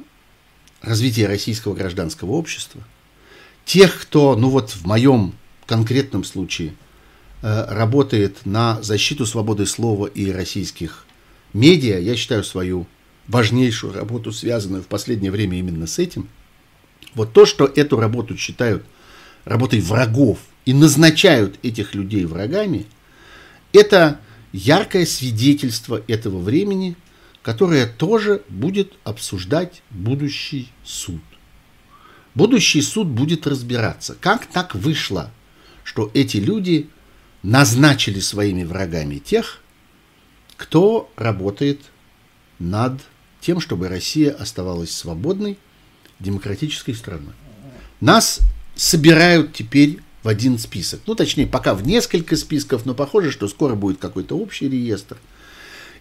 развитие российского гражданского общества, тех, кто, ну вот в моем конкретном случае, э, работает на защиту свободы слова и российских медиа, я считаю свою важнейшую работу, связанную в последнее время именно с этим. Вот то, что эту работу считают работой врагов и назначают этих людей врагами, это яркое свидетельство этого времени, которое тоже будет обсуждать будущий суд. Будущий суд будет разбираться, как так вышло, что эти люди назначили своими врагами тех, кто работает над тем, чтобы Россия оставалась свободной, демократической страной. Нас собирают теперь в один список. Ну, точнее, пока в несколько списков, но похоже, что скоро будет какой-то общий реестр.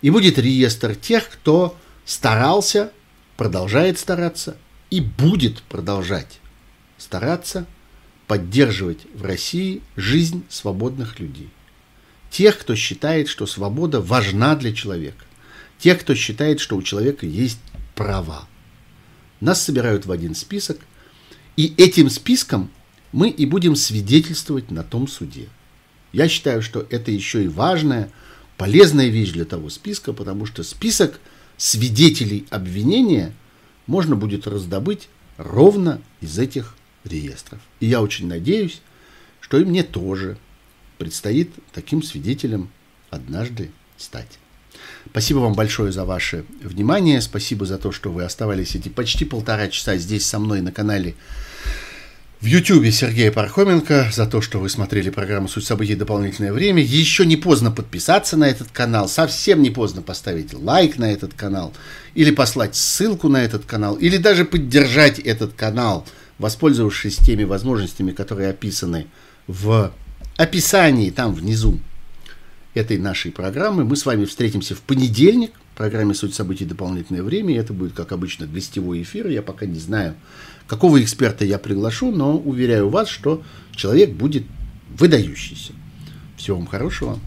И будет реестр тех, кто старался продолжает стараться и будет продолжать стараться поддерживать в России жизнь свободных людей. Тех, кто считает, что свобода важна для человека. Тех, кто считает, что у человека есть права. Нас собирают в один список, и этим списком мы и будем свидетельствовать на том суде. Я считаю, что это еще и важная, полезная вещь для того списка, потому что список свидетелей обвинения можно будет раздобыть ровно из этих реестров. И я очень надеюсь, что и мне тоже предстоит таким свидетелем однажды стать. Спасибо вам большое за ваше внимание. Спасибо за то, что вы оставались эти почти полтора часа здесь со мной на канале в Ютьюбе Сергея Пархоменко за то, что вы смотрели программу «Суть событий. Дополнительное время». Еще не поздно подписаться на этот канал, совсем не поздно поставить лайк на этот канал, или послать ссылку на этот канал, или даже поддержать этот канал, воспользовавшись теми возможностями, которые описаны в описании там внизу этой нашей программы. Мы с вами встретимся в понедельник в программе «Суть событий. Дополнительное время». Это будет, как обычно, гостевой эфир. Я пока не знаю, какого эксперта я приглашу, но уверяю вас, что человек будет выдающийся. Всего вам хорошего.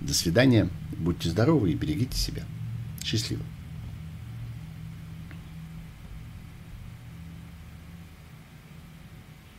До свидания. Будьте здоровы и берегите себя. Счастливо.